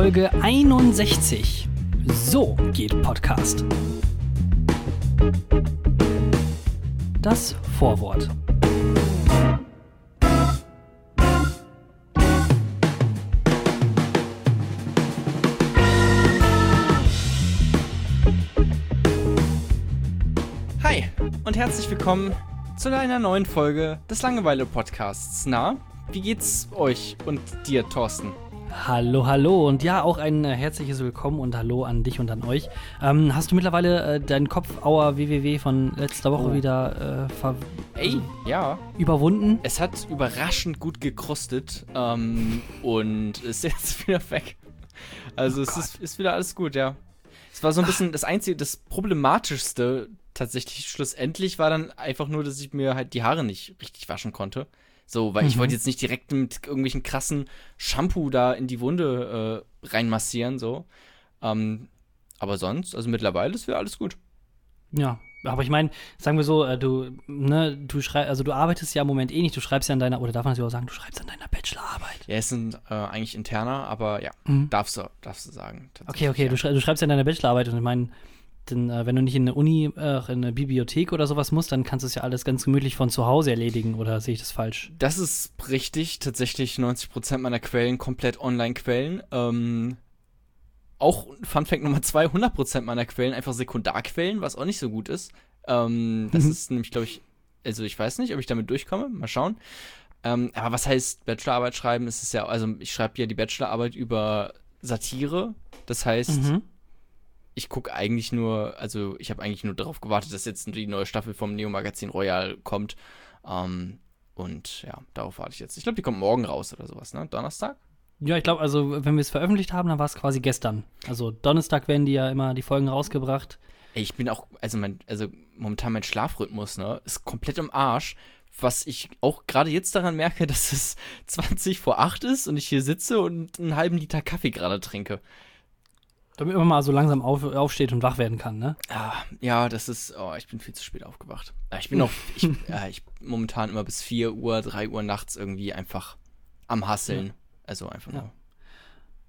Folge 61. So geht Podcast. Das Vorwort. Hi und herzlich willkommen zu einer neuen Folge des Langeweile-Podcasts. Na, wie geht's euch und dir, Thorsten? Hallo, hallo und ja, auch ein äh, herzliches Willkommen und Hallo an dich und an euch. Ähm, hast du mittlerweile äh, deinen Kopfauer WWW von letzter Woche Oh. wieder äh, Ey, ja. überwunden? Es hat überraschend gut gekrustet ähm, und ist jetzt wieder weg. Also Oh es ist, ist wieder alles gut, ja. Es war so ein bisschen das einzige, das problematischste tatsächlich schlussendlich war dann einfach nur, dass ich mir halt die Haare nicht richtig waschen konnte. So, weil ich Mhm. wollte jetzt nicht direkt mit irgendwelchen krassen Shampoo da in die Wunde äh, reinmassieren, so. Ähm, aber sonst, also mittlerweile ist wieder alles gut. Ja, aber ich meine, sagen wir so, äh, du, ne, du schreibst, also du arbeitest ja im Moment eh nicht, du schreibst ja an deiner, oder darf man das überhaupt sagen, du schreibst an deiner Bachelorarbeit. Ja, es sind äh, eigentlich interner, aber ja, Mhm. darfst du, darfst du sagen. Okay, okay, ja. du schreibst ja an deiner Bachelorarbeit und ich meine, denn, äh, wenn du nicht in eine Uni, äh, in eine Bibliothek oder sowas musst, dann kannst du es ja alles ganz gemütlich von zu Hause erledigen, oder sehe ich das falsch? Das ist richtig. Tatsächlich 90% meiner Quellen komplett Online-Quellen. Ähm, auch Fun Fact Nummer zwei, 100% meiner Quellen einfach Sekundarquellen, was auch nicht so gut ist. Ähm, das Mhm. ist nämlich, glaube ich, also ich weiß nicht, ob ich damit durchkomme. Mal schauen. Ähm, aber was heißt Bachelorarbeit schreiben? Es ist ja, also ich schreibe ja die Bachelorarbeit über Satire. Das heißt, Mhm. Ich gucke eigentlich nur, also ich habe eigentlich nur darauf gewartet, dass jetzt die neue Staffel vom Neo-Magazin Royal kommt. Ähm, und ja, darauf warte ich jetzt. Ich glaube, die kommt morgen raus oder sowas, ne? Donnerstag? Ja, ich glaube, also wenn wir es veröffentlicht haben, dann war es quasi gestern. Also Donnerstag werden die ja immer die Folgen rausgebracht. Ey, ich bin auch, also mein, also momentan mein Schlafrhythmus, ne, ist komplett im Arsch. Was ich auch gerade jetzt daran merke, dass es 20 vor 8 ist und ich hier sitze und einen halben Liter Kaffee gerade trinke. Damit man mal so langsam auf, aufsteht und wach werden kann, ne? Ah, ja, das ist, oh, ich bin viel zu spät aufgewacht. Ich bin auch, ich, äh, ich momentan immer bis 4 Uhr, 3 Uhr nachts irgendwie einfach am Hasseln. Also einfach Ja. nur.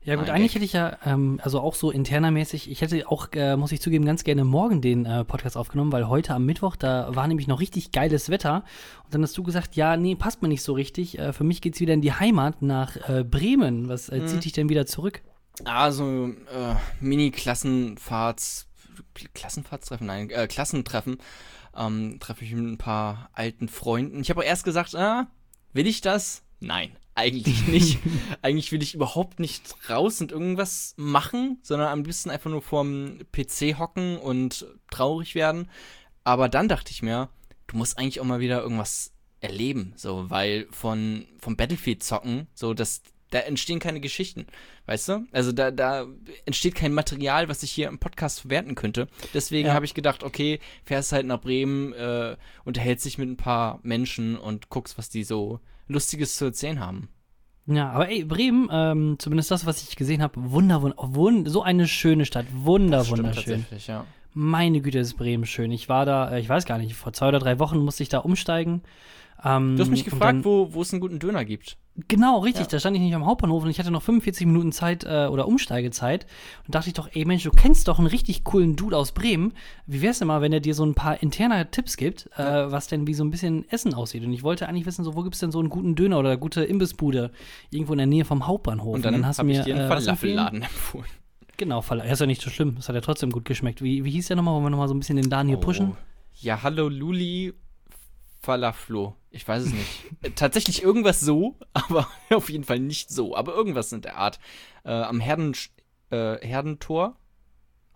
Ja gut, Mein eigentlich Gag. hätte ich ja, ähm, also auch so internermäßig, ich hätte auch, äh, muss ich zugeben, ganz gerne morgen den äh, Podcast aufgenommen, weil heute am Mittwoch, da war nämlich noch richtig geiles Wetter. Und dann hast du gesagt, ja, nee, passt mir nicht so richtig. Äh, für mich geht's wieder in die Heimat nach äh, Bremen. Was Mhm. zieht dich denn wieder zurück? Ah, so äh, Mini-Klassenfahrts, Klassenfahrtstreffen, nein, äh, Klassentreffen. Ähm, treffe ich mit ein paar alten Freunden. Ich habe auch erst gesagt, ah, will ich das? Nein, eigentlich nicht. eigentlich will ich überhaupt nicht raus und irgendwas machen, sondern am liebsten einfach nur vorm PC hocken und traurig werden. Aber dann dachte ich mir, du musst eigentlich auch mal wieder irgendwas erleben, so, weil von vom Battlefield zocken, so das da entstehen keine Geschichten, weißt du? Also da da entsteht kein Material, was ich hier im Podcast verwerten könnte. Deswegen Ja. habe ich gedacht, okay, fährst halt nach Bremen, äh, unterhältst dich mit ein paar Menschen und guckst, was die so lustiges zu erzählen haben. Ja, aber ey, Bremen, ähm, zumindest das, was ich gesehen habe, wunder, wunder, wund, so eine schöne Stadt, wunder, wunderschön. ja. Meine Güte, ist Bremen schön. Ich war da, äh, ich weiß gar nicht, vor zwei oder drei Wochen musste ich da umsteigen. Ähm, Du hast mich und gefragt, dann- wo, wo es einen guten Döner gibt. Genau, richtig. Ja. Da stand ich nicht am Hauptbahnhof und ich hatte noch 45 Minuten Zeit äh, oder Umsteigezeit. Und dachte ich doch, ey Mensch, du kennst doch einen richtig coolen Dude aus Bremen. Wie wär's denn mal, wenn er dir so ein paar interne Tipps gibt, äh, was denn wie so ein bisschen Essen aussieht? Und ich wollte eigentlich wissen, so, wo gibt's denn so einen guten Döner oder eine gute Imbissbude irgendwo in der Nähe vom Hauptbahnhof? Und dann, hast du mir ich dir einen äh? Falafelladen empfohlen. Genau. Ja, ist ja nicht so schlimm. Das hat ja trotzdem gut geschmeckt. Wie, wie hieß der nochmal? Wollen wir nochmal so ein bisschen den Laden hier pushen? Oh. Ja, hallo Luli Falaflo. Ich weiß es nicht. Äh, Tatsächlich irgendwas so, aber auf jeden Fall nicht so. Aber irgendwas in der Art. Äh, am Herden, äh, Herdentor.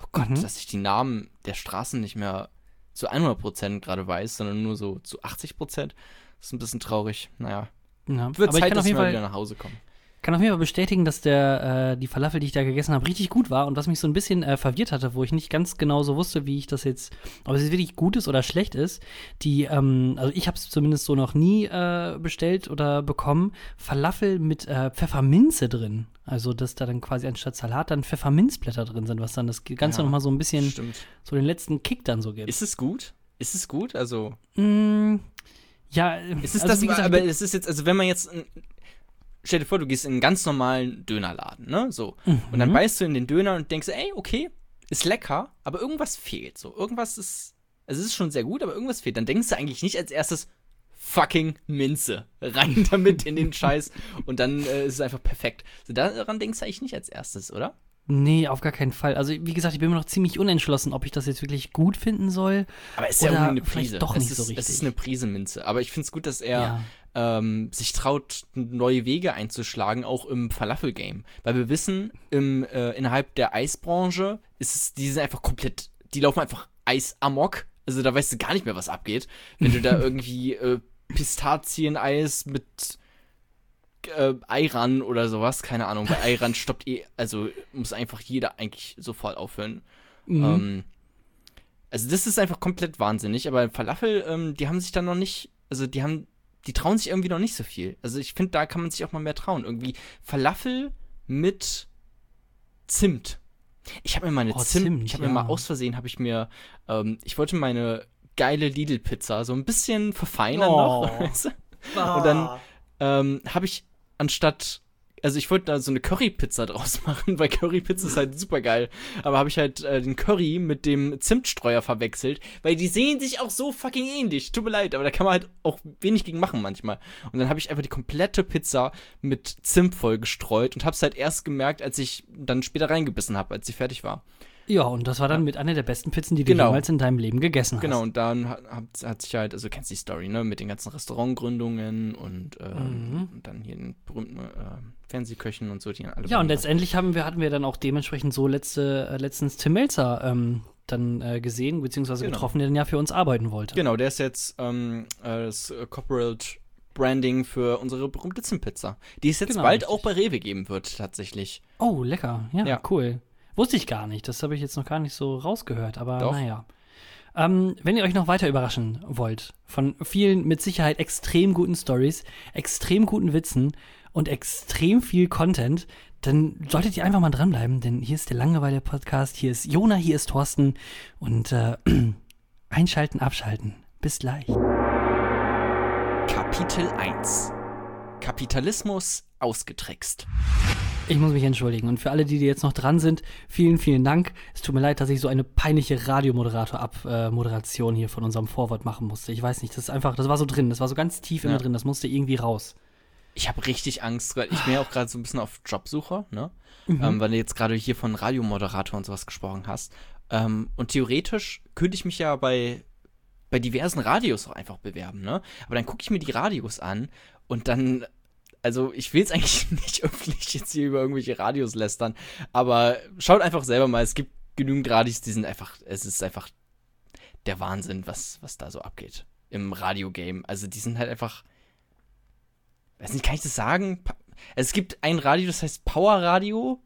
Oh Gott, Mhm. dass ich die Namen der Straßen nicht mehr zu 100% gerade weiß, sondern nur so zu 80%. Das ist ein bisschen traurig. Naja, Ja. wird Zeit, dass Fall wieder nach Hause komme. Kann auf jeden Fall bestätigen, dass der, äh, die Falafel, die ich da gegessen habe, richtig gut war und was mich so ein bisschen äh, verwirrt hatte, wo ich nicht ganz genau so wusste, wie ich das jetzt, ob es jetzt wirklich gut ist oder schlecht ist. Die, ähm, also ich habe es zumindest so noch nie äh, bestellt oder bekommen, Falafel mit äh, Pfefferminze drin. Also, dass da dann quasi anstatt Salat dann Pfefferminzblätter drin sind, was dann das Ganze Ja, noch mal so ein bisschen, Stimmt. so den letzten Kick dann so gibt. Ist es gut? Ist es gut? Also, Mm, ja, ist es also das, wie gesagt, aber es ist jetzt, also wenn man jetzt, stell dir vor, du gehst in einen ganz normalen Dönerladen, ne? So. Mhm. Und dann beißt du in den Döner und denkst, ey, okay, ist lecker, aber irgendwas fehlt. So, irgendwas ist. Also es ist schon sehr gut, aber irgendwas fehlt. Dann denkst du eigentlich nicht als erstes fucking Minze. Rein damit in den Scheiß. Und dann äh, ist es einfach perfekt. So, daran denkst du eigentlich nicht als erstes, oder? Nee, auf gar keinen Fall. Also, wie gesagt, ich bin mir noch ziemlich unentschlossen, ob ich das jetzt wirklich gut finden soll. Aber es ist ja irgendwie eine Prise. doch es nicht ist, so Es richtig. ist eine Prise Minze. Aber ich finde es gut, dass er Ja. Ähm, sich traut, neue Wege einzuschlagen, auch im Falafel-Game. Weil wir wissen, im, äh, innerhalb der Eisbranche ist es, die sind einfach komplett, die laufen einfach Eis amok. Also da weißt du gar nicht mehr, was abgeht. Wenn du da irgendwie äh, Pistazieneis mit äh, Eiran oder sowas, keine Ahnung, bei Eiran stoppt eh, also muss einfach jeder eigentlich sofort aufhören. Mhm. Ähm, also das ist einfach komplett wahnsinnig, aber Falafel, ähm, die haben sich dann noch nicht, also die haben, die trauen sich irgendwie noch nicht so viel. Also ich finde, da kann man sich auch mal mehr trauen. Irgendwie Falafel mit Zimt. Ich habe mir meine Oh, Zimt, Zimt, ich habe mir ja. mal aus Versehen, habe ich mir, ähm, ich wollte meine geile Lidl-Pizza so ein bisschen verfeinern Oh. noch. Weißt du? Und dann ähm, habe ich anstatt, also ich wollte da so eine Curry-Pizza draus machen, weil Curry-Pizza ist halt super geil. Aber habe ich halt äh, den Curry mit dem Zimtstreuer verwechselt, weil die sehen sich auch so fucking ähnlich. Tut mir leid, aber da kann man halt auch wenig gegen machen manchmal. Und dann habe ich einfach die komplette Pizza mit Zimt voll gestreut und habe es halt erst gemerkt, als ich dann später reingebissen habe, als sie fertig war. Ja, und das war dann mit einer der besten Pizzen, die du Genau. jemals in deinem Leben gegessen hast. Genau, und dann hat, hat, sich halt, also du kennst die Story, ne, mit den ganzen Restaurantgründungen und, ähm, Mhm. und dann hier den berühmten äh, Fernsehköchen und so, die alle Ja, und letztendlich haben wir, hatten wir dann auch dementsprechend so letzte, äh, letztens Tim Melzer ähm, dann äh, gesehen, beziehungsweise Genau. getroffen, der dann ja für uns arbeiten wollte. Genau, der ist jetzt ähm, äh, das Corporate Branding für unsere berühmte Zimtpizza, die es jetzt Genau, bald richtig. auch bei Rewe geben wird, tatsächlich. Oh, lecker. Ja, Ja. cool. Wusste ich gar nicht. Das habe ich jetzt noch gar nicht so rausgehört, aber Doch. naja. Ähm, wenn ihr euch noch weiter überraschen wollt, von vielen mit Sicherheit extrem guten Stories, extrem guten Witzen und extrem viel Content, dann solltet ihr einfach mal dranbleiben, denn hier ist der Langeweile-Podcast, hier ist Jona, hier ist Thorsten und äh, einschalten, abschalten. Bis gleich. Kapitel 1 Kapitalismus ausgetrickst. Ich muss mich entschuldigen. Und für alle, die, die jetzt noch dran sind, vielen, vielen Dank. Es tut mir leid, dass ich so eine peinliche Radiomoderator-Abmoderation hier von unserem Vorwort machen musste. Ich weiß nicht, das ist einfach, das war so drin, das war so ganz tief Ja. mir drin, das musste irgendwie raus. Ich habe richtig Angst, weil ich bin ja auch gerade so ein bisschen auf Jobsuche, ne? Mhm. Ähm, weil du jetzt gerade hier von Radiomoderator und sowas gesprochen hast. Ähm, und theoretisch könnte ich mich ja bei, bei diversen Radios auch einfach bewerben, ne? Aber dann gucke ich mir die Radios an und dann, also ich will jetzt eigentlich nicht öffentlich jetzt hier über irgendwelche Radios lästern, aber schaut einfach selber mal, es gibt genügend Radios, die sind einfach, es ist einfach der Wahnsinn, was, was da so abgeht im Radiogame. Also die sind halt einfach, weiß nicht, kann ich das sagen? Es gibt ein Radio, das heißt Power Radio.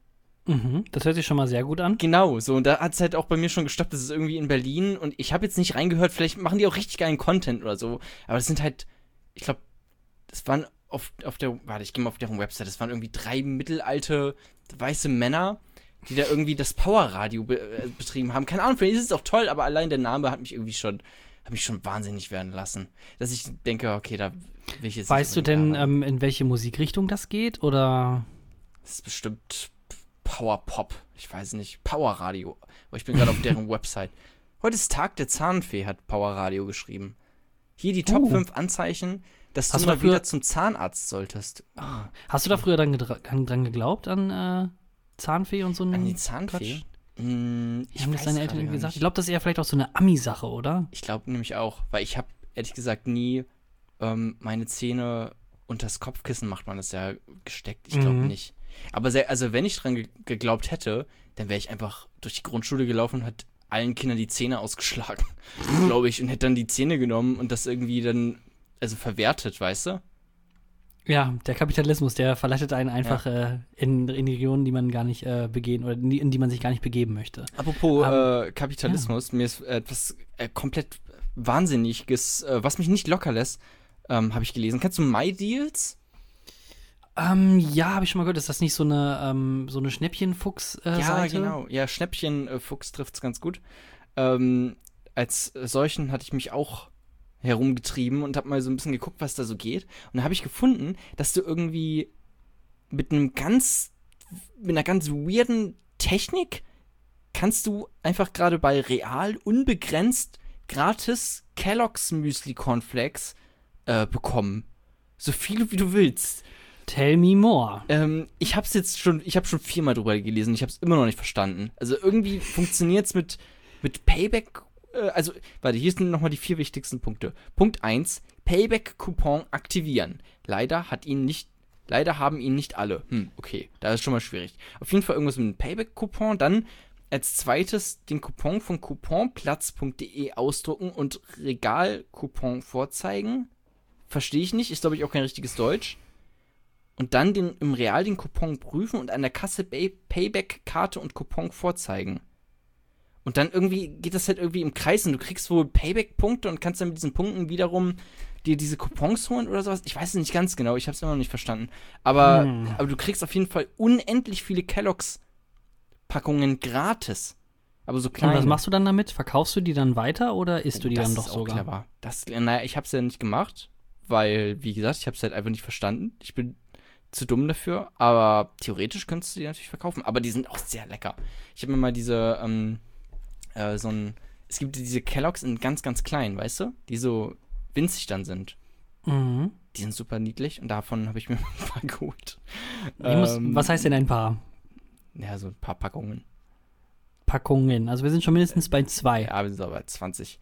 Mhm. Das hört sich schon mal sehr gut an. Genau, so, und da hat es halt auch bei mir schon gestoppt, das ist irgendwie in Berlin und ich habe jetzt nicht reingehört, vielleicht machen die auch richtig geilen Content oder so, aber das sind halt, ich glaube, das waren auf, auf der, warte, ich gehe mal auf deren Website, das waren irgendwie drei mittelalte weiße Männer, die da irgendwie das Powerradio be äh, betrieben haben. Keine Ahnung, vielleicht ist es auch toll, aber allein der Name hat mich irgendwie schon, hat mich schon wahnsinnig werden lassen. Dass ich denke, okay, da will ich jetzt Weißt du denn, ähm, in welche Musikrichtung das geht? Oder Das ist bestimmt Power Pop. Ich weiß nicht. Power Radio. Aber ich bin gerade auf deren Website. Heute ist Tag der Zahnfee, hat Power Radio geschrieben. Hier die Top Uh. 5 Anzeichen, dass Hast du mal dafür- wieder zum Zahnarzt solltest. hast du da früher dran, dran geglaubt an äh, Zahnfee und so einen An die Zahnfee? Hm, Ich haben das deine Eltern gesagt? Ich glaube, das ist eher vielleicht auch so eine Ami-Sache, oder? Ich glaube nämlich auch, weil ich habe ehrlich gesagt nie ähm, meine Zähne unters Kopfkissen macht man das ja gesteckt. Ich glaube Mhm. nicht. Aber sehr, also wenn ich dran ge geglaubt hätte, dann wäre ich einfach durch die Grundschule gelaufen und hat allen Kindern die Zähne ausgeschlagen, glaube ich, und hätte dann die Zähne genommen und das irgendwie dann also verwertet, weißt du? Ja, der Kapitalismus, der verleitet einen einfach äh, in, in Regionen, die man gar nicht äh, begehen oder in die, in die man sich gar nicht begeben möchte. Apropos Ähm, äh, Kapitalismus, mir ist äh, etwas äh, komplett Wahnsinniges, äh, was mich nicht locker lässt, ähm, habe ich gelesen. Kennst du My Deals? Ähm, ja, habe ich schon mal gehört. Ist das nicht so eine, ähm, so eine Schnäppchenfuchs-Seite? Ja, genau. Ja, Schnäppchen äh, Fuchs trifft's ganz gut. Ähm, als äh, solchen hatte ich mich auch herumgetrieben und habe mal so ein bisschen geguckt, was da so geht. Und da habe ich gefunden, dass du irgendwie mit einem ganz, mit einer ganz weirden Technik kannst du einfach gerade bei Real unbegrenzt gratis Kellogg's Müsli Cornflakes äh, bekommen. So viele wie du willst. Tell me more. Ähm, ich hab's jetzt schon, ich habe schon viermal drüber gelesen, ich hab's immer noch nicht verstanden. Also irgendwie funktioniert's mit, mit Payback, äh, also, warte, hier sind nochmal die vier wichtigsten Punkte. Punkt 1, Payback-Coupon aktivieren. Leider hat ihn nicht, leider haben ihn nicht alle. Hm, okay, da ist schon mal schwierig. Auf jeden Fall irgendwas mit einem Payback-Coupon, dann als zweites den Coupon von couponplatz.de ausdrucken und Regalcoupon vorzeigen. Verstehe ich nicht, ist glaube ich auch kein richtiges Deutsch und dann den, im Real den Coupon prüfen und an der Kasse Pay Payback-Karte und Coupon vorzeigen. Und dann irgendwie geht das halt irgendwie im Kreis und du kriegst wohl Payback-Punkte und kannst dann mit diesen Punkten wiederum dir diese Coupons holen oder sowas. Ich weiß es nicht ganz genau, ich habe es immer noch nicht verstanden. Aber, hm. aber du kriegst auf jeden Fall unendlich viele Kelloggs-Packungen gratis. Aber so klein. Und was machst du dann damit? Verkaufst du die dann weiter oder isst du die das dann doch ist sogar? Auch clever. Das, naja, ich habe es ja nicht gemacht, weil, wie gesagt, ich habe es halt einfach nicht verstanden. Ich bin zu dumm dafür, aber theoretisch könntest du die natürlich verkaufen. Aber die sind auch sehr lecker. Ich habe mir mal diese, ähm, äh, so ein, es gibt diese Kelloggs in ganz, ganz klein, weißt du? Die so winzig dann sind. Mhm. Die sind super niedlich und davon habe ich mir ein paar geholt. Muss, ähm, was heißt denn ein paar? Ja, so ein paar Packungen. Packungen. Also wir sind schon mindestens bei zwei. Ja, wir sind aber bei 20.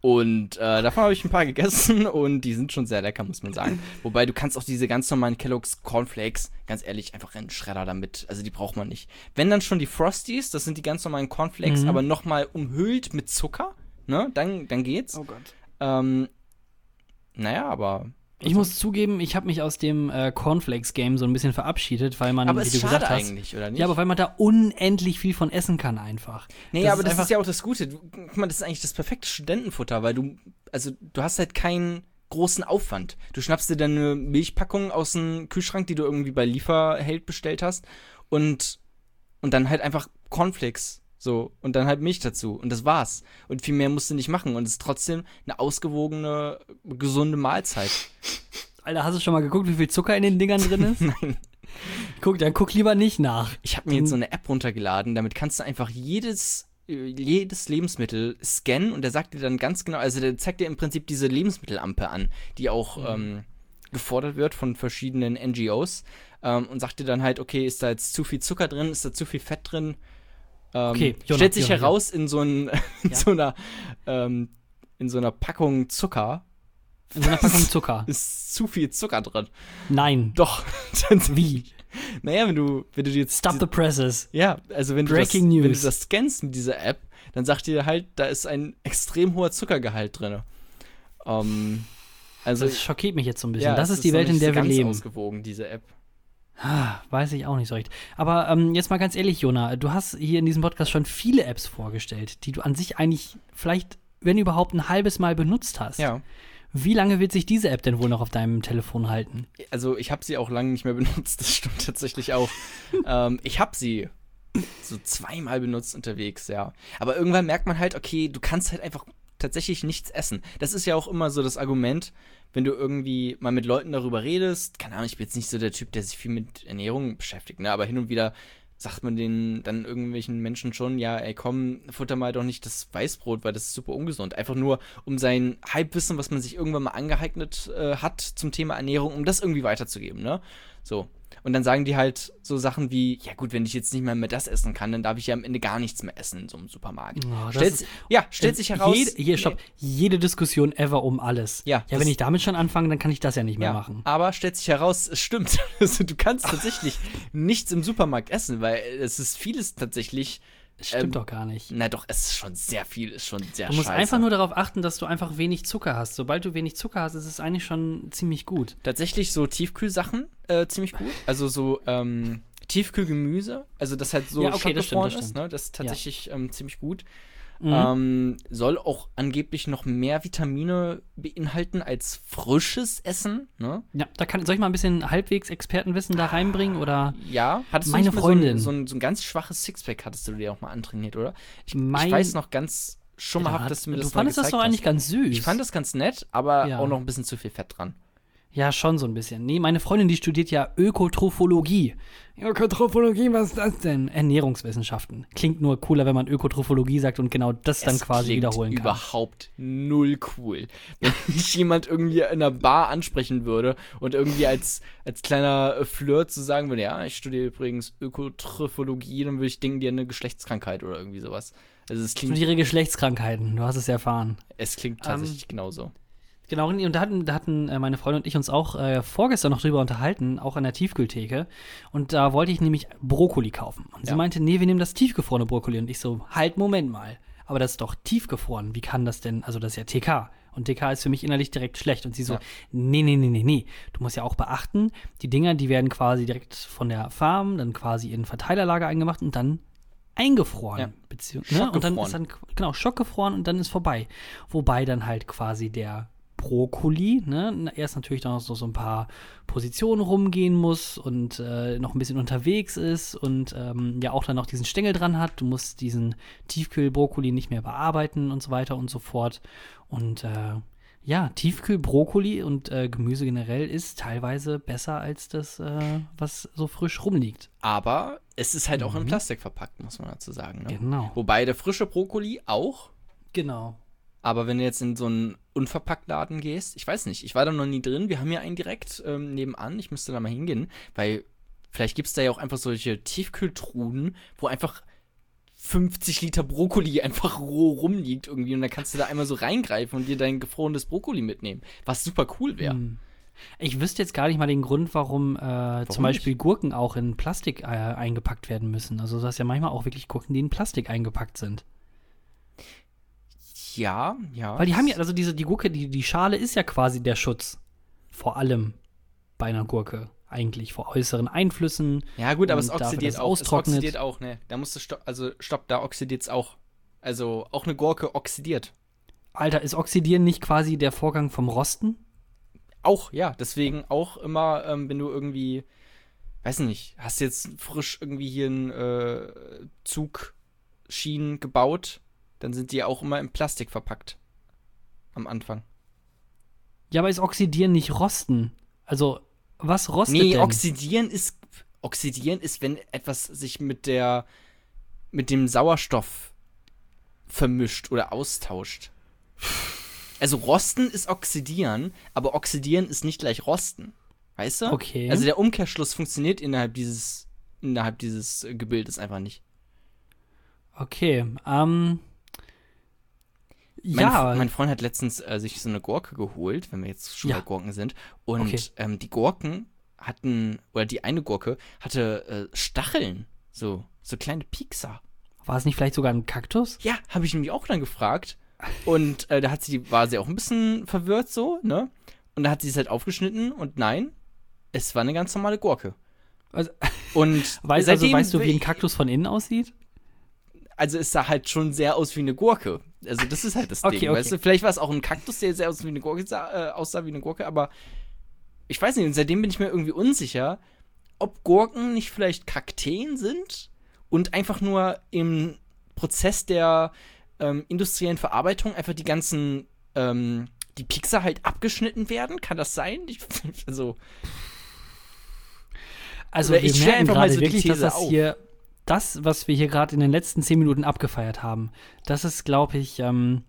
Und äh, davon habe ich ein paar gegessen und die sind schon sehr lecker, muss man sagen. Wobei du kannst auch diese ganz normalen Kellogg's Cornflakes, ganz ehrlich, einfach in den Schredder damit. Also die braucht man nicht. Wenn dann schon die Frosties, das sind die ganz normalen Cornflakes, mhm. aber nochmal umhüllt mit Zucker, ne? Dann, dann geht's. Oh Gott. Ähm, naja, aber ich muss zugeben, ich habe mich aus dem äh, Cornflakes-Game so ein bisschen verabschiedet, weil man, aber wie du gesagt hast, eigentlich, oder nicht? ja, aber weil man da unendlich viel von essen kann einfach. Nee, Das aber ist das ist ja auch das Gute. Du, guck mal, das ist eigentlich das perfekte Studentenfutter, weil du, also du hast halt keinen großen Aufwand. Du schnappst dir deine Milchpackung aus dem Kühlschrank, die du irgendwie bei Lieferheld bestellt hast und, und dann halt einfach Cornflakes. So, und dann halt Milch dazu. Und das war's. Und viel mehr musst du nicht machen. Und es ist trotzdem eine ausgewogene, gesunde Mahlzeit. Alter, hast du schon mal geguckt, wie viel Zucker in den Dingern drin ist? Nein. Guck, dann guck lieber nicht nach. Ich habe mir jetzt so eine App runtergeladen, damit kannst du einfach jedes, äh, jedes Lebensmittel scannen und der sagt dir dann ganz genau, also der zeigt dir im Prinzip diese Lebensmittelampe an, die auch ähm, gefordert wird von verschiedenen NGOs ähm, und sagt dir dann halt, okay, ist da jetzt zu viel Zucker drin, ist da zu viel Fett drin? Ähm, Okay, Jonah, stellt sich Jonah, heraus in so, ein, in Ja. so einer ähm, in so einer Packung Zucker In so einer Packung Zucker. ist zu viel Zucker drin. Nein. Doch. Wie? Naja, wenn du, wenn du jetzt Stop the presses. Ja, also wenn du, das, Breaking wenn du News. das scannst mit dieser App, dann sagt dir halt, da ist ein extrem hoher Zuckergehalt drin. Ähm, also, Das schockiert mich jetzt so ein bisschen. ja, das ist die noch Welt, in der wir ganz leben. ausgewogen, diese App. Ah, Weiß ich auch nicht so recht. Aber ähm, jetzt mal ganz ehrlich, Jona, du hast hier in diesem Podcast schon viele Apps vorgestellt, die du an sich eigentlich vielleicht, wenn überhaupt, ein halbes Mal benutzt hast. Ja. Wie lange wird sich diese App denn wohl noch auf deinem Telefon halten? Also ich habe sie auch lange nicht mehr benutzt, das stimmt tatsächlich auch. ähm, ich habe sie so zweimal benutzt unterwegs, ja. Aber irgendwann merkt man halt, okay, du kannst halt einfach tatsächlich nichts essen. Das ist ja auch immer so das Argument, wenn du irgendwie mal mit Leuten darüber redest. Keine Ahnung, ich bin jetzt nicht so der Typ, der sich viel mit Ernährung beschäftigt, ne? Aber hin und wieder sagt man den dann irgendwelchen Menschen schon, ja, ey, komm, futter mal doch nicht das Weißbrot, weil das ist super ungesund. Einfach nur, um sein Halbwissen, was man sich irgendwann mal angeeignet äh, hat zum Thema Ernährung, um das irgendwie weiterzugeben, ne? So. Und dann sagen die halt so Sachen wie, ja gut, wenn ich jetzt nicht mal mehr das essen kann, dann darf ich ja am Ende gar nichts mehr essen in so einem Supermarkt. Oh, stellt, ist- ja, stellt sich heraus. Jede, hier, stopp, jede Diskussion ever um alles. Ja, Ja, wenn ich damit schon anfange, dann kann ich das ja nicht mehr ja, machen. aber stellt sich heraus, es stimmt. Also, du kannst tatsächlich nichts im Supermarkt essen, weil es ist vieles tatsächlich. Stimmt ähm, doch gar nicht. Na doch, es ist schon sehr viel, ist schon sehr Du musst scheiße. einfach nur darauf achten, dass du einfach wenig Zucker hast. Sobald du wenig Zucker hast, ist es eigentlich schon ziemlich gut. Tatsächlich so Tiefkühlsachen äh, ziemlich gut. Also so ähm, Tiefkühlgemüse, also das halt so Ja, okay, das stimmt, das ist, stimmt. ne? Das ist tatsächlich ähm, ziemlich gut. Mhm. Ähm, soll auch angeblich noch mehr Vitamine beinhalten als frisches Essen, ne? ja, da kann, soll ich mal ein bisschen halbwegs Expertenwissen da reinbringen oder? Ja, hattest Meine du Freundin. So, ein, so, ein, so ein ganz schwaches Sixpack hattest du dir auch mal antrainiert, oder? Ich, ich weiß noch ganz schummerhaft, dass du mir du das fandest mal das doch eigentlich hast. ganz süß. Ich fand das ganz nett, aber Ja. auch noch ein bisschen zu viel Fett dran. Ja, schon so ein bisschen. Nee, meine Freundin, die studiert ja Ökotrophologie. Ökotrophologie, was ist das denn? Ernährungswissenschaften. Klingt nur cooler, wenn man Ökotrophologie sagt und genau das dann Es quasi klingt wiederholen kann. überhaupt null cool. Wenn mich jemand irgendwie in einer Bar ansprechen würde und irgendwie als, als kleiner Flirt zu sagen würde, ja, ich studiere übrigens Ökotrophologie, dann würde ich denken, die hat eine Geschlechtskrankheit oder irgendwie sowas. Also es klingt, Ihre Geschlechtskrankheiten, du hast es erfahren. es klingt tatsächlich genauso. Genau, und da hatten, da hatten äh, meine Freundin und ich uns auch äh, vorgestern noch drüber unterhalten, auch an der Tiefkühltheke. Und da wollte ich nämlich Brokkoli kaufen. Und sie Ja. meinte, nee, wir nehmen das tiefgefrorene Brokkoli. Und ich so, halt, Moment mal. Aber das ist doch tiefgefroren. Wie kann das denn? Also, das ist ja TK. Und TK ist für mich innerlich direkt schlecht. Und sie so, Ja. nee, nee, nee, nee, nee. Du musst ja auch beachten, die Dinger, die werden quasi direkt von der Farm, dann quasi in Verteilerlager eingemacht und dann eingefroren. Ja. Beziehung, ne? Und dann ist dann, genau, schockgefroren und dann ist vorbei. Wobei dann halt quasi der Brokkoli, ne, erst natürlich dann noch so, so ein paar Positionen rumgehen muss und äh, noch ein bisschen unterwegs ist und ähm, ja auch dann noch diesen Stängel dran hat. Du musst diesen Tiefkühlbrokkoli nicht mehr bearbeiten und so weiter und so fort. Und äh, ja, Tiefkühlbrokkoli und äh, Gemüse generell ist teilweise besser als das, äh, was so frisch rumliegt. Aber es ist halt auch in Mhm. Plastik verpackt, muss man dazu sagen. Ne? Genau. Wobei der frische Brokkoli auch, Genau. Aber wenn du jetzt in so einen Unverpacktladen gehst, ich weiß nicht, ich war da noch nie drin, wir haben ja einen direkt ähm, nebenan, ich müsste da mal hingehen, weil vielleicht gibt es da ja auch einfach solche Tiefkühltruhen, wo einfach 50 Liter Brokkoli einfach roh rumliegt irgendwie und dann kannst du da einmal so reingreifen und dir dein gefrorenes Brokkoli mitnehmen, was super cool wäre. Hm. Ich wüsste jetzt gar nicht mal den Grund, warum, äh, zum Beispiel Gurken auch in Plastik äh, eingepackt werden müssen. Also, das ist ja manchmal auch wirklich Gurken, die in Plastik eingepackt sind. Ja, ja. Weil die haben ja, also diese, die Gurke, die, die Schale ist ja quasi der Schutz. Vor allem bei einer Gurke. Eigentlich vor äußeren Einflüssen. Ja, gut, aber es dafür, oxidiert es auch. Es austrocknet. oxidiert auch, ne? Da musst du stopp, also stopp, da oxidiert es auch. Also auch eine Gurke oxidiert. Alter, ist Oxidieren nicht quasi der Vorgang vom Rosten? Auch, ja. Deswegen auch immer, ähm, wenn du irgendwie, weiß nicht, hast jetzt frisch irgendwie hier einen äh, Zugschienen gebaut, dann sind die auch immer in Plastik verpackt. Am Anfang. Ja, aber ist Oxidieren nicht Rosten? Also, was rostet Nee, denn? oxidieren ist oxidieren ist, wenn etwas sich mit der mit dem Sauerstoff vermischt oder austauscht. Also rosten ist oxidieren, aber oxidieren ist nicht gleich rosten. Weißt du? Okay. Also der Umkehrschluss funktioniert innerhalb dieses innerhalb dieses Gebildes einfach nicht. Okay, ähm. Mein, ja, F- mein Freund hat letztens äh, sich so eine Gurke geholt, wenn wir jetzt schon Ja. bei Gurken sind. Und Okay. ähm, die Gurken hatten, oder die eine Gurke hatte äh, Stacheln. So, so kleine Piekser. war es nicht vielleicht sogar ein Kaktus? Ja, habe ich mich auch dann gefragt. Und äh, da hat sie, war sie auch ein bisschen verwirrt so, ne? Und da hat sie es halt aufgeschnitten und nein, es war eine ganz normale Gurke. Also, Und weißt, also, seitdem weißt du, wie ein Kaktus von innen aussieht? Also es sah halt schon sehr aus wie eine Gurke. Also das ist halt das Okay, Ding, okay. weißt du? Vielleicht war es auch ein Kaktus, der sehr aus wie eine Gurke sah, äh, aussah wie eine Gurke, aber ich weiß nicht, und seitdem bin ich mir irgendwie unsicher, ob Gurken nicht vielleicht Kakteen sind und einfach nur im Prozess der ähm, industriellen Verarbeitung einfach die ganzen, ähm, die Pixar halt abgeschnitten werden. Kann das sein? Ich, also, Also Oder wir ich merken einfach mal so wirklich, dass das auf. hier, das, was wir hier gerade in den letzten zehn Minuten abgefeiert haben, das ist, glaube ich, ähm,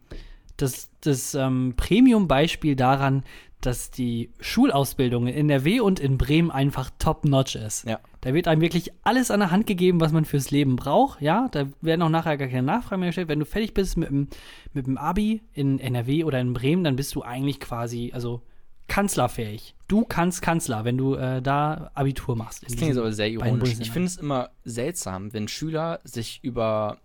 das, das ähm, Premium-Beispiel daran, dass die Schulausbildung in NRW und in Bremen einfach top-notch ist. ja. Da wird einem wirklich alles an der Hand gegeben, was man fürs Leben braucht. Ja, da werden auch nachher gar keine Nachfragen mehr gestellt. Wenn du fertig bist mit dem, mit dem Abi in NRW oder in Bremen, dann bist du eigentlich quasi, also kanzlerfähig. Du kannst Kanzler, wenn du äh, da Abitur machst. Das klingt jetzt aber sehr ironisch. Ich finde es immer seltsam, wenn Schüler sich über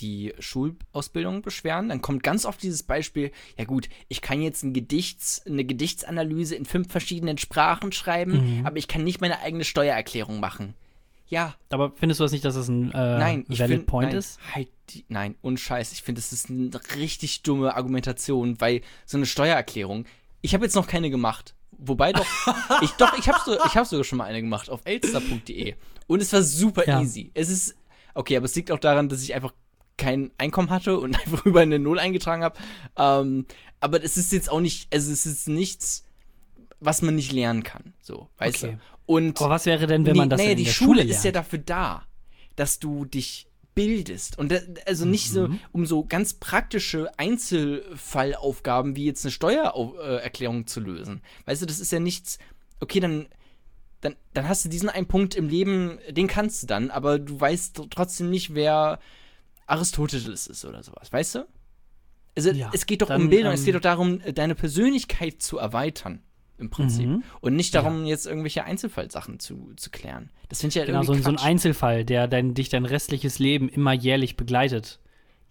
die Schulausbildung beschweren, dann kommt ganz oft dieses Beispiel, ja gut, ich kann jetzt ein Gedichts, eine Gedichtsanalyse in fünf verschiedenen Sprachen schreiben, Mhm. aber ich kann nicht meine eigene Steuererklärung machen. Ja, Aber findest du das nicht, dass das ein äh, nein, ich valid find, point nein, ist? Halt die, nein, unscheiß. Ich finde, das ist eine richtig dumme Argumentation, weil so eine Steuererklärung, ich habe jetzt noch keine gemacht. Wobei doch, ich doch, ich habe so, ich hab sogar schon mal eine gemacht auf elster.de und es war super Ja. easy. Es ist okay, aber es liegt auch daran, dass ich einfach kein Einkommen hatte und einfach über eine Null eingetragen habe. Ähm, aber es ist jetzt auch nicht, also es ist nichts, was man nicht lernen kann. So, weißt Okay. du? Und Aber was wäre denn, wenn man das naja, in die der Schule, Schule ist ja dafür da, dass du dich bildest. Und da, also nicht so Mhm. um so ganz praktische Einzelfallaufgaben wie jetzt eine Steuererklärung zu lösen. Weißt du, das ist ja nichts. Okay, dann, dann, dann hast du diesen einen Punkt im Leben, den kannst du dann, aber du weißt trotzdem nicht, wer Aristoteles ist oder sowas, weißt du? Also Ja, es geht doch dann, um Bildung, es ähm, geht doch darum, deine Persönlichkeit zu erweitern. Im Prinzip. Mhm. Und nicht darum, jetzt irgendwelche Einzelfallsachen zu, zu klären. Das finde ich ja Genau, so, irgendwie ein- so ein. Einzelfall, der dein, dich dein restliches Leben immer jährlich begleitet.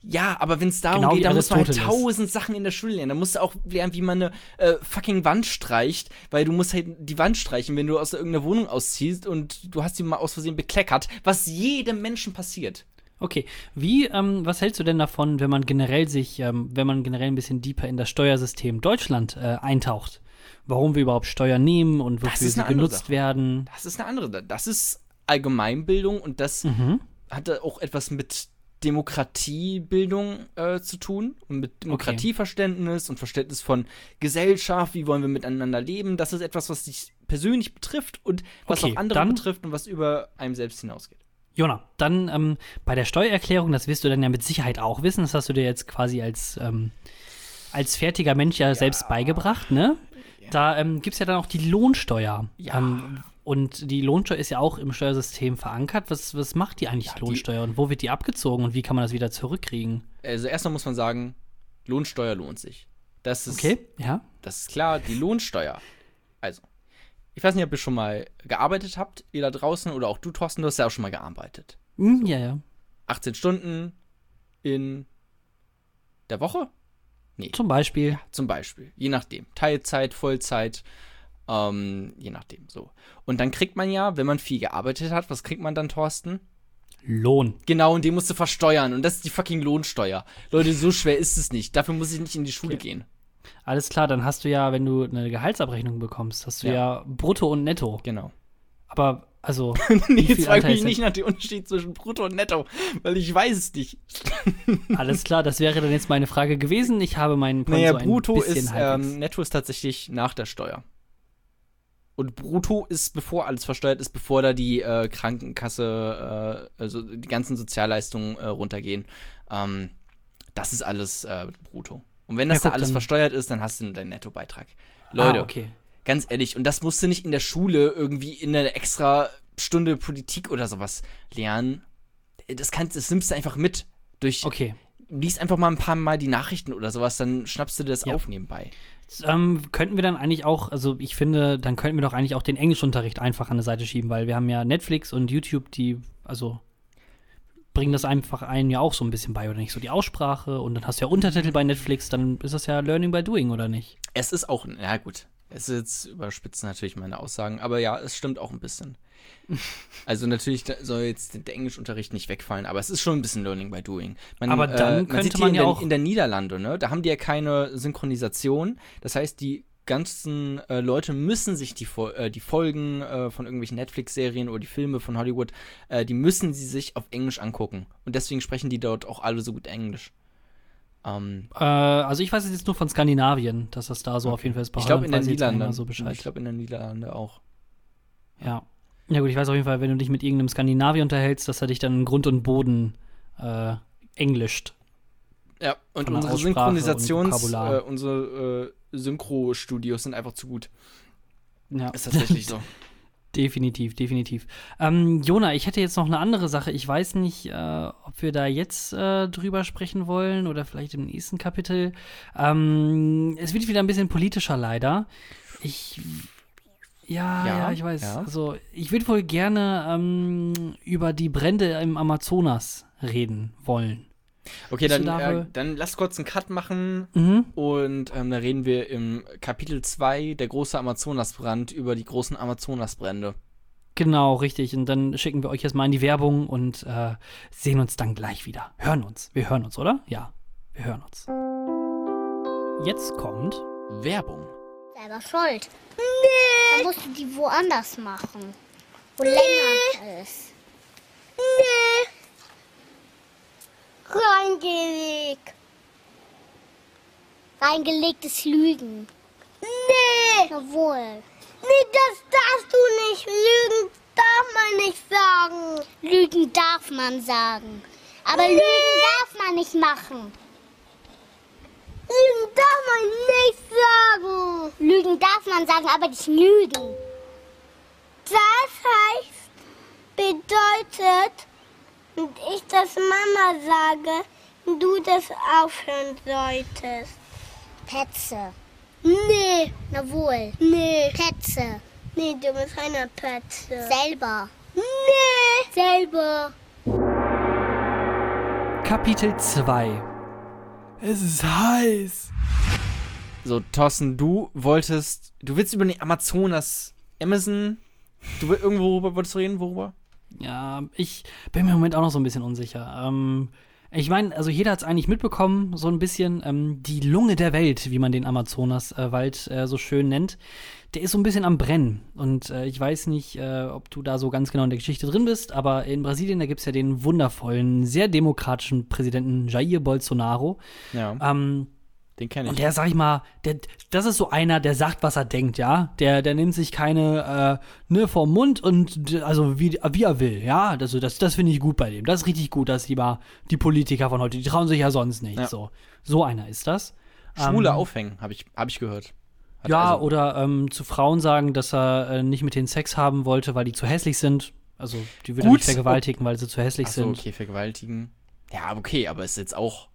Ja, aber wenn es darum Genau geht, dann musst du halt tausend Sachen in der Schule lernen. Dann musst du auch lernen, wie man eine äh, fucking Wand streicht, weil du musst halt die Wand streichen, wenn du aus irgendeiner Wohnung ausziehst und du hast die mal aus Versehen bekleckert, was jedem Menschen passiert. Okay, wie, ähm, was hältst du denn davon, wenn man generell sich, ähm, wenn man generell ein bisschen deeper in das Steuersystem Deutschland äh, eintaucht? Warum wir überhaupt Steuern nehmen und wofür sie genutzt Sache. werden? Das ist eine andere. Das ist Allgemeinbildung und das Mhm. hat auch etwas mit Demokratiebildung äh, zu tun und mit Demokratieverständnis und Verständnis von Gesellschaft, wie wollen wir miteinander leben. Das ist etwas, was dich persönlich betrifft und was Okay, auch andere betrifft und was über einem selbst hinausgeht. Jona, dann ähm, bei der Steuererklärung, das wirst du dann ja mit Sicherheit auch wissen, das hast du dir jetzt quasi als, ähm, als fertiger Mensch ja, selbst beigebracht, ne? Da ähm, gibt es ja dann auch die Lohnsteuer. Ja. Ähm, und die Lohnsteuer ist ja auch im Steuersystem verankert. Was, was macht die eigentlich, Ja, die Lohnsteuer? Und wo wird die abgezogen und wie kann man das wieder zurückkriegen? Also erstmal muss man sagen, Lohnsteuer lohnt sich. Das ist, Okay, ja. das ist klar, die Lohnsteuer. Also, ich weiß nicht, ob ihr schon mal gearbeitet habt, ihr da draußen, oder auch du, Thorsten, du hast ja auch schon mal gearbeitet. Hm, ja, ja. 18 Stunden in der Woche? Zum Beispiel. Zum Beispiel. Je nachdem. Teilzeit, Vollzeit, ähm, je nachdem. So. Und dann kriegt man ja, wenn man viel gearbeitet hat, was kriegt man dann, Thorsten? Lohn. Genau, und den musst du versteuern. Und das ist die fucking Lohnsteuer. Leute, so schwer ist es nicht. Dafür muss ich nicht in die Schule Okay. gehen. Alles klar, dann hast du ja, wenn du eine Gehaltsabrechnung bekommst, hast du ja, Ja. Brutto und Netto. Genau. Aber, also, nee, jetzt viel frag Anteil mich nicht nach dem Unterschied zwischen Brutto und Netto, weil ich weiß es nicht. alles klar, das wäre dann jetzt meine Frage gewesen. Ich habe meinen Point Naja, so Brutto ist, ähm, Netto ist tatsächlich nach der Steuer. Und Brutto ist, bevor alles versteuert ist, bevor da die äh, Krankenkasse, äh, also die ganzen Sozialleistungen äh, runtergehen. Ähm, das ist alles äh, Brutto. Und wenn das Ja, da guck, alles versteuert ist, dann hast du deinen Nettobeitrag. Leute, Ah, okay. Ganz ehrlich, und das musst du nicht in der Schule irgendwie in einer extra Stunde Politik oder sowas lernen. Das, kannst, das nimmst du einfach mit. Durch, Okay. liest einfach mal ein paar Mal die Nachrichten oder sowas, dann schnappst du dir das Ja. auf nebenbei. Ähm, könnten wir dann eigentlich auch, also ich finde, dann könnten wir doch eigentlich auch den Englischunterricht einfach an der Seite schieben, weil wir haben ja Netflix und YouTube, die, also bringen das einfach einen ja auch so ein bisschen bei, oder nicht? So die Aussprache und dann hast du ja Untertitel bei Netflix, dann ist das ja Learning by Doing, oder nicht? Es ist auch, na gut, es ist jetzt überspitzt natürlich meine Aussagen, aber ja, es stimmt auch ein bisschen. Also natürlich soll jetzt der Englischunterricht nicht wegfallen, aber es ist schon ein bisschen Learning by Doing. Man, Aber dann könnte sieht hier man ja auch- in der Niederlande, ne, da haben die ja keine Synchronisation. Das heißt, die ganzen äh, Leute müssen sich die, äh, die Folgen äh, von irgendwelchen Netflix-Serien oder die Filme von Hollywood, äh, die müssen sie sich auf Englisch angucken. Und deswegen sprechen die dort auch alle so gut Englisch. Ähm, Äh, also ich weiß es jetzt nur von Skandinavien, dass das da so auf jeden Fall ist. Bei ich glaube in den Niederlanden. so Bescheid. ich glaube in den Niederlanden auch. Ja. Ja gut, ich weiß auf jeden Fall, wenn du dich mit irgendeinem Skandinavier unterhältst, dass er dich dann in Grund und Boden äh, englischt. Ja, und unsere Synchronisations-, und äh, unsere äh, Synchro-Studios sind einfach zu gut. Ja. Ist tatsächlich so. Definitiv, definitiv. Ähm, Jona, ich hätte jetzt noch eine andere Sache. Ich weiß nicht, äh, ob wir da jetzt äh, drüber sprechen wollen oder vielleicht im nächsten Kapitel. Ähm, es wird wieder ein bisschen politischer, leider. Ich. Ja, ja, Ja, ich weiß. ja. Also, ich würde wohl gerne ähm, über die Brände im Amazonas reden wollen. Okay, dann, äh, dann lass kurz einen Cut machen Mhm. und ähm, da reden wir im Kapitel 2, der große Amazonasbrand, über die großen Amazonasbrände. Genau, richtig. Und dann schicken wir euch jetzt mal in die Werbung und äh, sehen uns dann gleich wieder. Hören uns. Wir hören uns, oder? Ja, wir hören uns. Jetzt kommt. Werbung. Selber schuld. Nee. Dann musst du die woanders machen. Wo länger ist. Nee. Reingelegt. Reingelegtes Lügen. Nee. Jawohl. Nee, das darfst du nicht. Lügen darf man nicht sagen. Lügen darf man sagen. Aber nee. Lügen darf man nicht machen. Lügen darf man nicht sagen. Lügen darf man sagen, aber nicht lügen. Das heißt, bedeutet, und ich das Mama sage, du das aufhören solltest. Petze. Nee. Na wohl. Nee. Petze. Nee, du bist eine Petze. Selber. Nee. Selber. Kapitel 2 Es ist heiß. So, Thorsten, du wolltest, du willst über die Amazonas, Amazon, du willst irgendwo worüber wolltest du reden, worüber? Ja, ich bin mir im Moment auch noch so ein bisschen unsicher. Ähm, ich meine, also jeder hat es eigentlich mitbekommen, so ein bisschen. Ähm, die Lunge der Welt, wie man den Amazonaswald äh, so schön nennt, der ist so ein bisschen am Brennen. Und äh, ich weiß nicht, äh, ob du da so ganz genau in der Geschichte drin bist, aber in Brasilien, da gibt es ja den wundervollen, sehr demokratischen Präsidenten Jair Bolsonaro. Ja, Ähm, den kenne ich. und der, sag ich mal, der, das ist so einer, der sagt, was er denkt, ja. Der, der nimmt sich keine, äh, ne, vom Mund und also wie, wie er will, ja. Also das, das finde ich gut bei dem. Das ist richtig gut, dass die mal die Politiker von heute, die trauen sich ja sonst nicht. Ja. So. So einer ist das. Schwule ähm, aufhängen, habe ich, hab ich gehört. Hat Ja, also- oder ähm, zu Frauen sagen, dass er äh, nicht mit denen Sex haben wollte, weil die zu hässlich sind. Also die würde er nicht vergewaltigen, weil sie zu hässlich Ach so, sind. okay, vergewaltigen. Ja, okay, aber ist jetzt auch.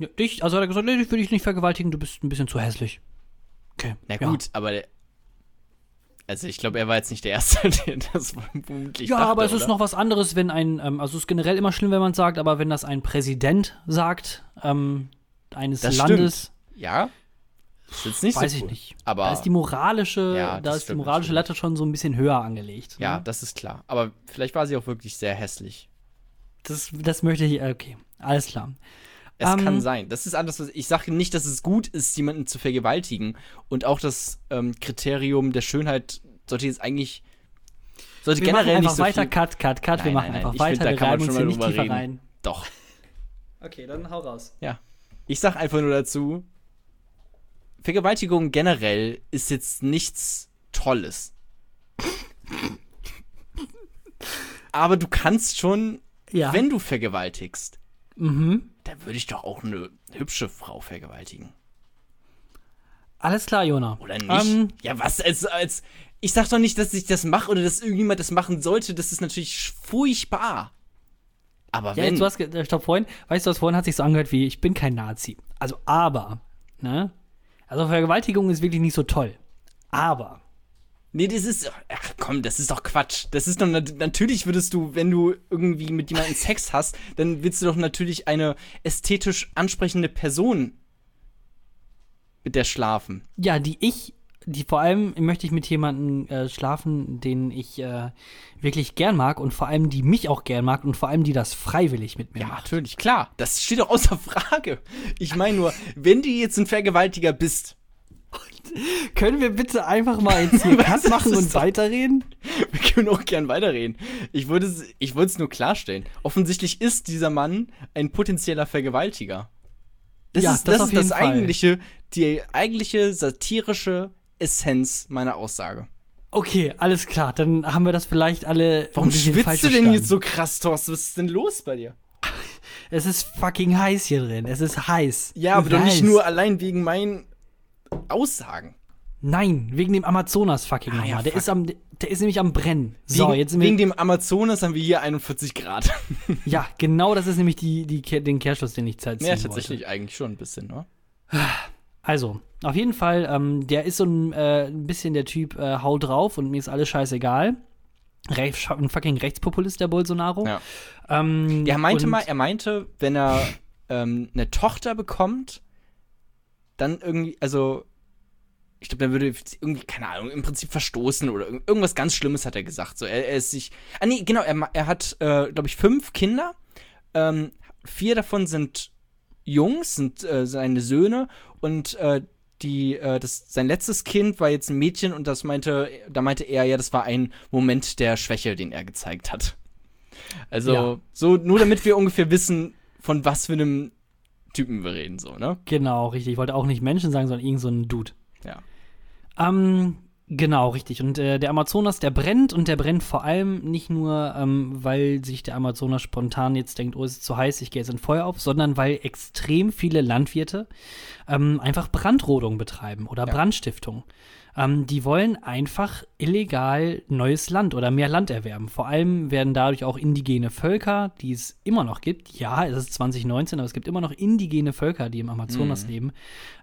Ja, dich, also hat er gesagt, nee, ich will dich nicht vergewaltigen, du bist ein bisschen zu hässlich. Okay. Na ja. gut, aber der, also ich glaube, er war jetzt nicht der Erste, der das vermutlich Ja, dachte, aber es ist oder? noch was anderes, wenn ein, ähm, also es ist generell immer schlimm, wenn man es sagt, aber wenn das ein Präsident sagt, ähm, eines Das Landes, Ja. Ist jetzt nicht weiß so ich cool. nicht. Aber da ist die moralische, Ja, da das ist die stimmt moralische. Latte schon so ein bisschen höher angelegt. ja, ne? das ist klar. Aber vielleicht war sie auch wirklich sehr hässlich. das, das möchte ich, äh, okay, alles klar. Es Ähm, kann sein. Das ist anders. was- Ich sage nicht, dass es gut ist, jemanden zu vergewaltigen. Und auch das ähm, Kriterium der Schönheit sollte jetzt eigentlich. Sollte Wir machen generell einfach nicht so weiter, viel. cut, cut, cut, wir Nein, machen nein, nein. einfach Ich weiter, find, da wir kann man reiben uns schon hier mal nicht drüber tiefer reden. rein. Doch. Okay, dann hau raus. Ja. Ich sag einfach nur dazu, Vergewaltigung generell ist jetzt nichts Tolles. Aber du kannst schon, Ja. wenn du vergewaltigst, mhm. Dann würde ich doch auch eine hübsche Frau vergewaltigen. Alles klar, Jona. Oder nicht? Ähm, ja, was als, als. Ich sag doch nicht, dass ich das mache oder dass irgendjemand das machen sollte. Das ist natürlich furchtbar. Aber Ja, wenn. du hast, äh, stopp, vorhin, weißt du, was vorhin hat sich so angehört wie, ich bin kein Nazi. Also, aber, ne? Also, Vergewaltigung ist wirklich nicht so toll. Aber, Nee, das ist. Ach komm, das ist doch Quatsch. Das ist doch. nat- Natürlich würdest du, wenn du irgendwie mit jemandem Sex hast, dann willst du doch natürlich eine ästhetisch ansprechende Person mit der schlafen. ja, die ich, die vor allem möchte ich mit jemandem äh, schlafen, den ich äh, wirklich gern mag und vor allem die mich auch gern mag und vor allem die das freiwillig mit mir Ja, macht. natürlich, klar. Das steht doch außer Frage. Ich meine nur, wenn du jetzt ein Vergewaltiger bist, Können wir bitte einfach mal jetzt hier Cut machen und weiterreden? Wir können auch gern weiterreden. Ich wollte es ich wollte es nur klarstellen. Offensichtlich ist dieser Mann ein potenzieller Vergewaltiger. Das Ja, ist das das, ist das eigentliche, die eigentliche satirische Essenz meiner Aussage. Okay, alles klar, dann haben wir das vielleicht alle. Warum schwitzt du denn jetzt so krass, Thorsten? Was ist denn los bei dir? Es ist fucking heiß hier drin. Es ist heiß. Ja, aber doch nicht nur allein wegen meinen Aussagen. Nein, wegen dem Amazonas fucking Ah, ja, der fuck. ist am, der ist nämlich am brennen. So, wegen, jetzt wegen dem Amazonas haben wir hier 41 Grad. ja, genau, das ist nämlich die, die, den Kehrschluss, den ich ziehen ja, wollte. tatsächlich eigentlich schon ein bisschen, ne? Also, auf jeden Fall, ähm, der ist so ein, äh, ein bisschen der Typ, äh, hau drauf und mir ist alles scheißegal. Ein fucking Rechtspopulist, der Bolsonaro. Ja. Ähm, er meinte mal, er meinte, wenn er ähm, eine Tochter bekommt, dann irgendwie, also, ich glaube, dann würde irgendwie, keine Ahnung, im Prinzip verstoßen oder irg- irgendwas ganz Schlimmes hat er gesagt. So, er, er ist sich, ah nee, genau, er, er hat, äh, glaube ich, fünf Kinder. Ähm, vier davon sind Jungs, sind äh, seine Söhne und äh, die, äh, das, sein letztes Kind war jetzt ein Mädchen und das meinte, da meinte er, ja, das war ein Moment der Schwäche, den er gezeigt hat. Also, Ja. so, nur damit wir ungefähr wissen, von was für einem Typen wir reden, so, ne? Genau, richtig. Ich wollte auch nicht Menschen sagen, sondern irgend so ein Dude. Ja. Ähm, genau, richtig. Und äh, der Amazonas, der brennt und der brennt vor allem nicht nur, ähm, weil sich der Amazonas spontan jetzt denkt, oh, es ist zu heiß, ich gehe jetzt in Feuer auf, sondern weil extrem viele Landwirte ähm, einfach Brandrodung betreiben oder Ja. Brandstiftung. Ähm, die wollen einfach illegal neues Land oder mehr Land erwerben. Vor allem werden dadurch auch indigene Völker, die es immer noch gibt. Ja, es ist 2019, aber es gibt immer noch indigene Völker, die im Amazonas Mhm. leben.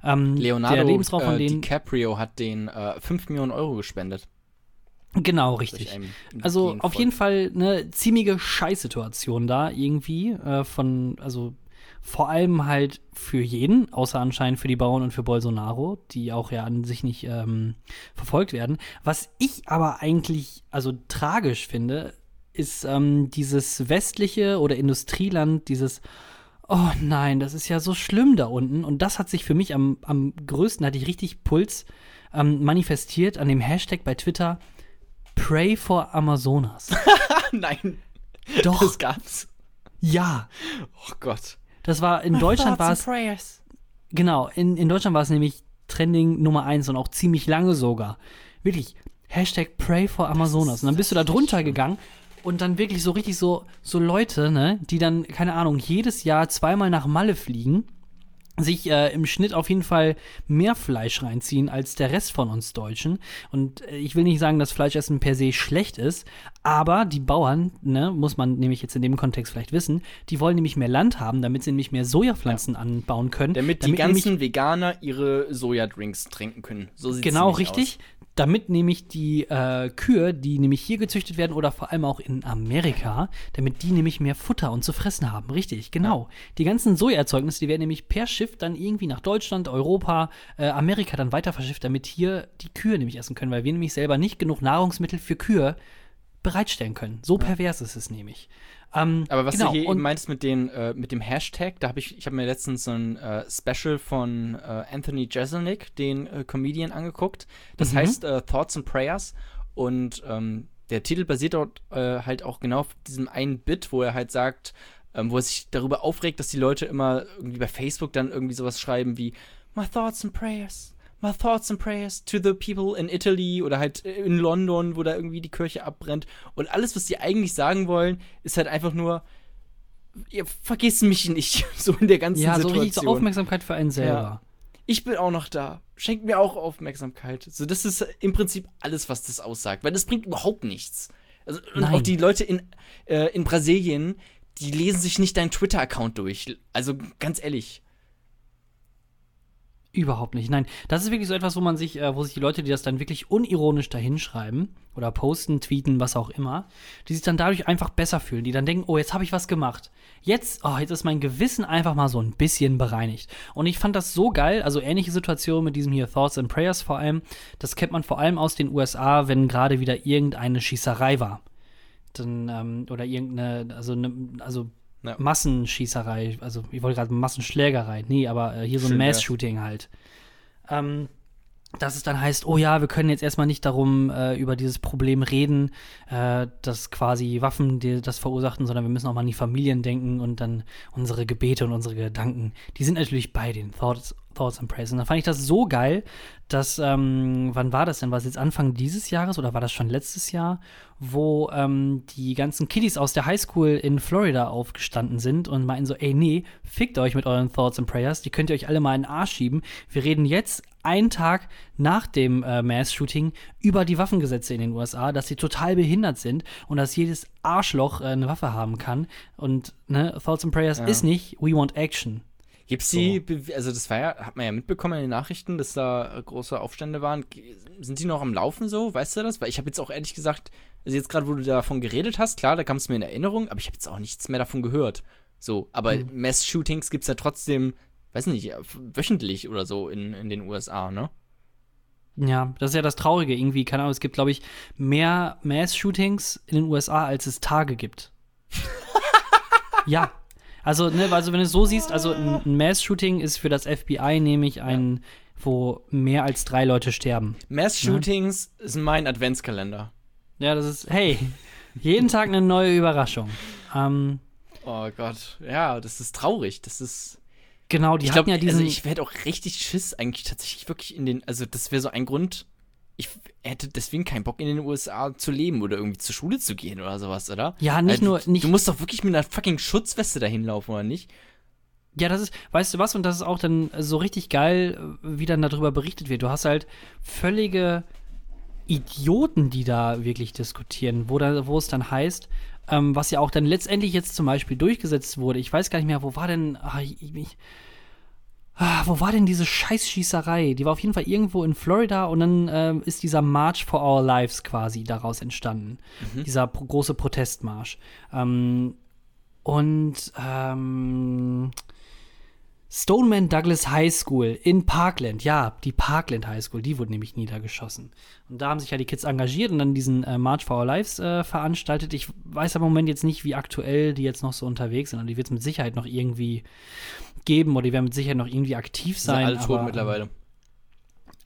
Ähm, Leonardo der Lebensraum von äh, denen. DiCaprio hat den äh, 5 Millionen Euro gespendet. Genau, richtig. Also auf jeden Fall eine ziemliche Scheißsituation da irgendwie äh, von, also vor allem halt für jeden, außer anscheinend für die Bauern und für Bolsonaro, die auch ja an sich nicht ähm, verfolgt werden. Was ich aber eigentlich, also tragisch finde, ist ähm, dieses westliche oder Industrieland, dieses Oh nein, das ist ja so schlimm da unten. Und das hat sich für mich am, am größten, hatte ich richtig Puls, ähm, manifestiert an dem Hashtag bei Twitter Pray for Amazonas. Nein, Doch, das gab's. ja. Oh Gott. Das war, in Deutschland war es, genau, in, in Deutschland war es nämlich Trending Nummer eins und auch ziemlich lange sogar. Wirklich, Hashtag Pray for Amazonas. Und dann bist du da drunter gegangen und dann wirklich so richtig so, so Leute, ne, die dann, keine Ahnung, jedes Jahr zweimal nach Malle fliegen, sich äh, im Schnitt auf jeden Fall mehr Fleisch reinziehen als der Rest von uns Deutschen. Und äh, ich will nicht sagen, dass Fleischessen per se schlecht ist, aber die Bauern, ne, muss man nämlich jetzt in dem Kontext vielleicht wissen, die wollen nämlich mehr Land haben, damit sie nämlich mehr Sojapflanzen anbauen können. Damit die nämlich- ganzen Veganer ihre Sojadrinks trinken können. So sieht's Genau, richtig. Damit nämlich die äh, Kühe, die nämlich hier gezüchtet werden oder vor allem auch in Amerika, damit die nämlich mehr Futter und zu fressen haben. Richtig, genau. Die ganzen Sojaerzeugnisse, die werden nämlich per Schiff dann irgendwie nach Deutschland, Europa, äh, Amerika dann weiter verschifft, damit hier die Kühe nämlich essen können, weil wir nämlich selber nicht genug Nahrungsmittel für Kühe bereitstellen können. So pervers ist es nämlich. Ähm, Aber was genau, du hier eben meintest mit, den, äh, mit dem Hashtag, da habe ich, ich habe mir letztens so ein äh, Special von äh, Anthony Jeselnik, den äh, Comedian, angeguckt. Das Mhm. heißt äh, Thoughts and Prayers. Und ähm, der Titel basiert dort äh, halt auch genau auf diesem einen Bit, wo er halt sagt, ähm, wo er sich darüber aufregt, dass die Leute immer irgendwie bei Facebook dann irgendwie sowas schreiben wie My thoughts and prayers. My thoughts and prayers to the people in Italy oder halt in London, wo da irgendwie die Kirche abbrennt. Und alles, was die eigentlich sagen wollen, ist halt einfach nur, ihr vergesst mich nicht, so in der ganzen ja, so Situation. richtig so Aufmerksamkeit für einen selber. ich bin auch noch da. Schenkt mir auch Aufmerksamkeit. So, das ist im Prinzip alles, was das aussagt, weil das bringt überhaupt nichts. Also, und Nein. auch die Leute in, äh, in Brasilien, die lesen sich nicht deinen Twitter-Account durch. Also ganz ehrlich. Überhaupt nicht. Nein, das ist wirklich so etwas, wo man sich, äh, wo sich die Leute, die das dann wirklich unironisch dahinschreiben oder posten, tweeten, was auch immer, die sich dann dadurch einfach besser fühlen, die dann denken, oh, jetzt habe ich was gemacht. Jetzt, oh, jetzt ist mein Gewissen einfach mal so ein bisschen bereinigt. Und ich fand das so geil, also ähnliche Situation mit diesem hier Thoughts and Prayers vor allem, das kennt man vor allem aus den USA, wenn gerade wieder irgendeine Schießerei war. Dann, ähm, oder irgendeine, also, ne, also Ja. Massenschießerei, also ich wollte gerade Massenschlägerei, nee, aber äh, hier so ein. Mass-Shooting halt. Ähm, dass es dann heißt, oh ja, wir können jetzt erstmal nicht darum äh, über dieses Problem reden, äh, dass quasi Waffen die, das verursachten, sondern wir müssen auch mal an die Familien denken und dann unsere Gebete und unsere Gedanken, die sind natürlich bei den Thoughts, Thoughts and Prayers. Und dann fand ich das so geil, dass, ähm, wann war das denn? War es jetzt Anfang dieses Jahres oder war das schon letztes Jahr, wo ähm, die ganzen Kiddies aus der Highschool in Florida aufgestanden sind und meinten so, ey, nee, fickt euch mit euren Thoughts and Prayers, die könnt ihr euch alle mal in den Arsch schieben. Wir reden jetzt einen Tag nach dem äh, Mass-Shooting über die Waffengesetze in den USA, dass sie total behindert sind und dass jedes Arschloch äh, eine Waffe haben kann. Und ne, Thoughts and Prayers Ja. ist nicht, we want action. Gibt's die, Be- also das war ja, hat man ja mitbekommen in den Nachrichten, dass da äh, große Aufstände waren. Sind die noch am Laufen so? Weißt du das? Weil ich habe jetzt auch ehrlich gesagt, also jetzt gerade, wo du davon geredet hast, klar, da kam es mir in Erinnerung, aber ich habe jetzt auch nichts mehr davon gehört. So, aber Mhm. Mass-Shootings gibt's ja trotzdem, weiß nicht, äh, wöchentlich oder so in, in den USA, ne? Ja, das ist ja das Traurige irgendwie. Keine Ahnung, es gibt, glaube ich, mehr Mass-Shootings in den USA, als es Tage gibt. ja. Also, ne, also wenn du es so siehst, also ein, ein Mass-Shooting ist für das FBI nämlich ein, wo mehr als drei Leute sterben. Mass-Shootings sind mein Adventskalender. Ja, das ist, hey, jeden Tag eine neue Überraschung. Ähm, Oh Gott, ja, das ist traurig. Das ist. genau, die ich hatten glaube, ja diesen. also ich werde auch richtig Schiss eigentlich tatsächlich wirklich in den. Also, das wäre so ein Grund, ich hätte deswegen keinen Bock in den USA zu leben oder irgendwie zur Schule zu gehen oder sowas, oder? Ja, nicht Äh, nur- du, nicht- du musst doch wirklich mit einer fucking Schutzweste dahin laufen, oder nicht? Ja, das ist, weißt du was, und das ist auch dann so richtig geil, wie dann darüber berichtet wird. Du hast halt völlige Idioten, die da wirklich diskutieren, wo, da, wo es dann heißt, ähm, was ja auch dann letztendlich jetzt zum Beispiel durchgesetzt wurde. Ich weiß gar nicht mehr, wo war denn, ah, ich, ich, ah, wo war denn diese Scheißschießerei? Die war auf jeden Fall irgendwo in Florida und dann ähm, ist dieser March for Our Lives quasi daraus entstanden. Dieser pro große Protestmarsch. Ähm, und ähm, Stoneman Douglas High School in Parkland, ja, die Parkland High School, die wurde nämlich niedergeschossen. Und da haben sich ja die Kids engagiert und dann diesen äh, March for Our Lives äh, veranstaltet. Ich weiß aber im Moment jetzt nicht, wie aktuell die jetzt noch so unterwegs sind. Und die wird es mit Sicherheit noch irgendwie geben oder die werden mit Sicherheit noch irgendwie aktiv sein. alle tot aber, mittlerweile.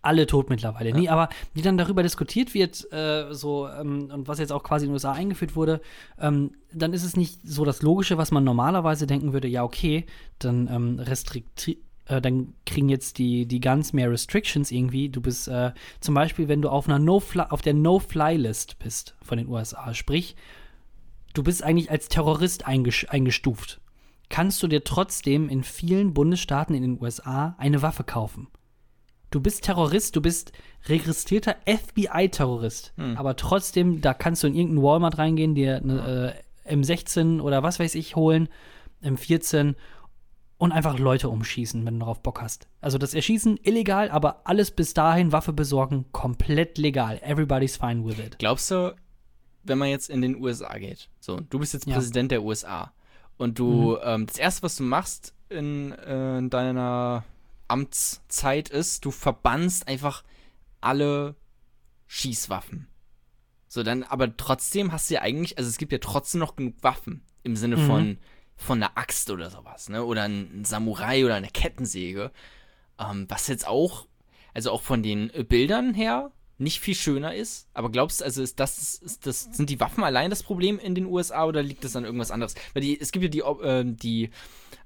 Alle tot mittlerweile. Nee, aber wie dann darüber diskutiert wird, äh, so, ähm, und was jetzt auch quasi in den USA eingeführt wurde, ähm, dann ist es nicht so das Logische, was man normalerweise denken würde, ja, okay, dann ähm, restrikti äh, dann kriegen jetzt die, die Guns mehr Restrictions irgendwie. Du bist äh, zum Beispiel, wenn du auf einer no auf der No-Fly-List bist von den USA, sprich, du bist eigentlich als Terrorist einges eingestuft, kannst du dir trotzdem in vielen Bundesstaaten in den USA eine Waffe kaufen. Du bist Terrorist, du bist registrierter FBI-Terrorist. Aber trotzdem, da kannst du in irgendeinen Walmart reingehen, dir eine äh, M16 oder was weiß ich holen, M14 und einfach Leute umschießen, wenn du darauf Bock hast. Also das Erschießen illegal, aber alles bis dahin, Waffe besorgen, komplett legal. Everybody's fine with it. Glaubst du, wenn man jetzt in den USA geht, so, du bist jetzt Ja. Präsident der USA und du, ähm, das erste, was du machst in, äh, in deiner Amtszeit ist, du verbannst einfach alle Schießwaffen. So, dann, aber trotzdem hast du ja eigentlich, also es gibt ja trotzdem noch genug Waffen im Sinne Mhm. von, von einer Axt oder sowas, ne? Oder ein, Samurai oder eine Kettensäge. Ähm, was jetzt auch, also auch von den Bildern her nicht viel schöner ist. Aber glaubst du, also ist das, ist das, sind die Waffen allein das Problem in den USA oder liegt das an irgendwas anderes? Weil die, es gibt ja die, äh, die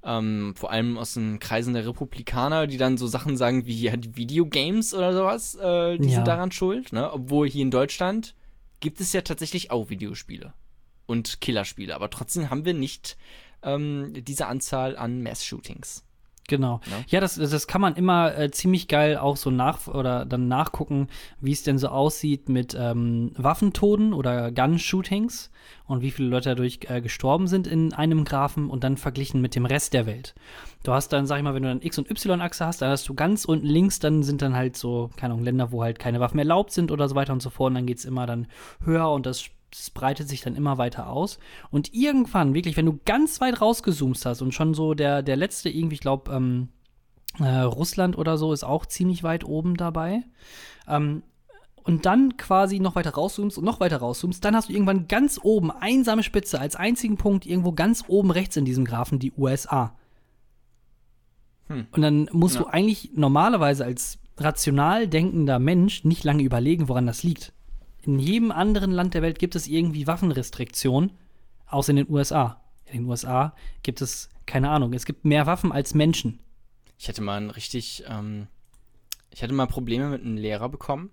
ähm, vor allem aus den Kreisen der Republikaner, die dann so Sachen sagen wie ja, die Videogames oder sowas, äh, die Ja. sind daran schuld, ne? Obwohl hier in Deutschland gibt es ja tatsächlich auch Videospiele und Killerspiele, aber trotzdem haben wir nicht ähm, diese Anzahl an Mass-Shootings. Genau. Ja. Ja, das, das kann man immer äh, ziemlich geil auch so nach oder dann nachgucken, wie es denn so aussieht mit ähm, Waffentoden oder Gun-Shootings und wie viele Leute dadurch äh, gestorben sind in einem Graphen und dann verglichen mit dem Rest der Welt. Du hast dann, sag ich mal, wenn du dann X- und Y-Achse hast, dann hast du ganz unten links, dann sind dann halt so, keine Ahnung, Länder, wo halt keine Waffen erlaubt sind oder so weiter und so fort. Und dann geht es immer dann höher und das das breitet sich dann immer weiter aus. Und irgendwann, wirklich, wenn du ganz weit rausgezoomt hast und schon so der, der letzte irgendwie, ich glaube, ähm, äh, Russland oder so ist auch ziemlich weit oben dabei. Ähm, und dann quasi noch weiter rauszoomst und noch weiter rauszoomst, dann hast du irgendwann ganz oben, einsame Spitze, als einzigen Punkt irgendwo ganz oben rechts in diesem Graphen die USA. Hm. Und dann musst Ja. du eigentlich normalerweise als rational denkender Mensch nicht lange überlegen, woran das liegt. In jedem anderen Land der Welt gibt es irgendwie Waffenrestriktionen, außer in den USA. In den USA gibt es, keine Ahnung, es gibt mehr Waffen als Menschen. Ich hatte mal ein richtig, ähm, ich hatte mal Probleme mit einem Lehrer bekommen,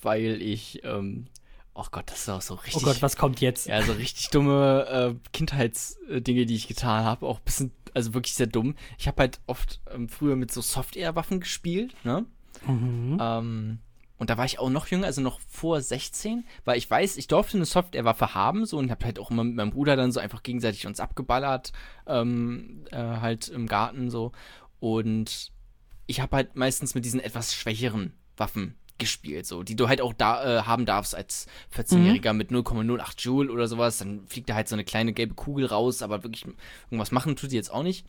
weil ich, ähm, oh Gott, das ist auch so richtig. Oh Gott, was kommt jetzt? Ja, so richtig dumme äh, Kindheitsdinge, die ich getan habe. Auch ein bisschen, also wirklich sehr dumm. Ich habe halt oft ähm, früher mit so Software-Waffen gespielt, ne? Mhm. Ähm, und da war ich auch noch jünger, also noch vor 16, weil ich weiß, ich durfte eine Softwarewaffe haben, so und hab halt auch immer mit meinem Bruder dann so einfach gegenseitig uns abgeballert, ähm, äh, halt im Garten so. Und ich habe halt meistens mit diesen etwas schwächeren Waffen gespielt, so, die du halt auch da äh, haben darfst als 14-Jähriger mit 0,08 Joule oder sowas. Dann fliegt da halt so eine kleine gelbe Kugel raus, aber wirklich irgendwas machen tut die jetzt auch nicht.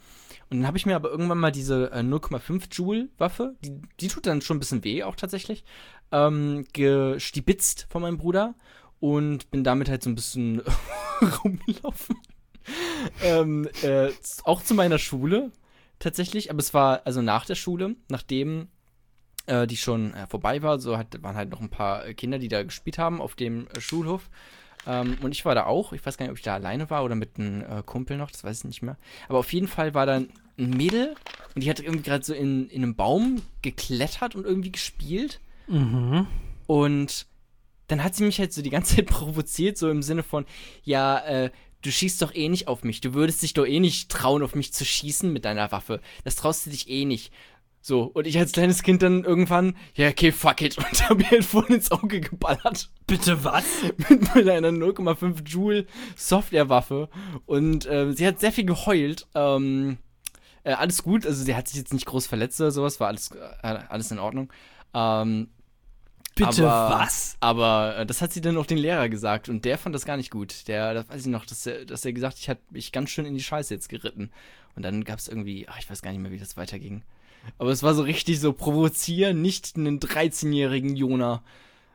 Und dann habe ich mir aber irgendwann mal diese äh, 0,5 Joule Waffe, die, die tut dann schon ein bisschen weh auch tatsächlich, ähm, gestibitzt von meinem Bruder und bin damit halt so ein bisschen rumgelaufen. ähm, äh, auch zu meiner Schule tatsächlich, aber es war also nach der Schule, nachdem äh, die schon äh, vorbei war, so hat, waren halt noch ein paar äh, Kinder, die da gespielt haben auf dem äh, Schulhof. Ähm, und ich war da auch. Ich weiß gar nicht, ob ich da alleine war oder mit einem äh, Kumpel noch, das weiß ich nicht mehr. Aber auf jeden Fall war da ein Mädel und die hat irgendwie gerade so in, in einem Baum geklettert und irgendwie gespielt. Mhm. Und dann hat sie mich halt so die ganze Zeit provoziert, so im Sinne von, ja, äh, du schießt doch eh nicht auf mich. Du würdest dich doch eh nicht trauen, auf mich zu schießen mit deiner Waffe. Das traust du dich eh nicht. So, und ich als kleines Kind dann irgendwann, ja, okay, fuck it, und hab mir halt voll ins Auge geballert. Bitte was? mit, mit einer 0,5 Joule Softwarewaffe. Und äh, sie hat sehr viel geheult. Ähm, äh, alles gut, also sie hat sich jetzt nicht groß verletzt oder sowas, war alles, äh, alles in Ordnung. Ähm, Bitte aber, was? Aber äh, das hat sie dann auf den Lehrer gesagt und der fand das gar nicht gut. Der, das weiß ich noch, dass er, dass er gesagt, ich hat mich ganz schön in die Scheiße jetzt geritten. Und dann gab es irgendwie, ach, ich weiß gar nicht mehr, wie das weiterging. Aber es war so richtig so provozieren, nicht einen 13-jährigen Jona.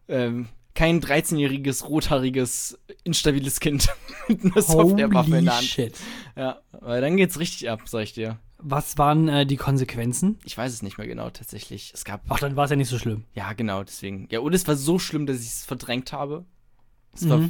Ähm, kein 13-jähriges, rothaariges, instabiles Kind mit einer Softwarewaffe in der Hand. shit. Ja, weil dann geht's richtig ab, sag ich dir. Was waren äh, die Konsequenzen? Ich weiß es nicht mehr genau, tatsächlich. Es gab. Ach, dann war es ja nicht so schlimm. Ja, genau, deswegen. Ja, und es war so schlimm, dass ich es verdrängt habe. Es Mhm. war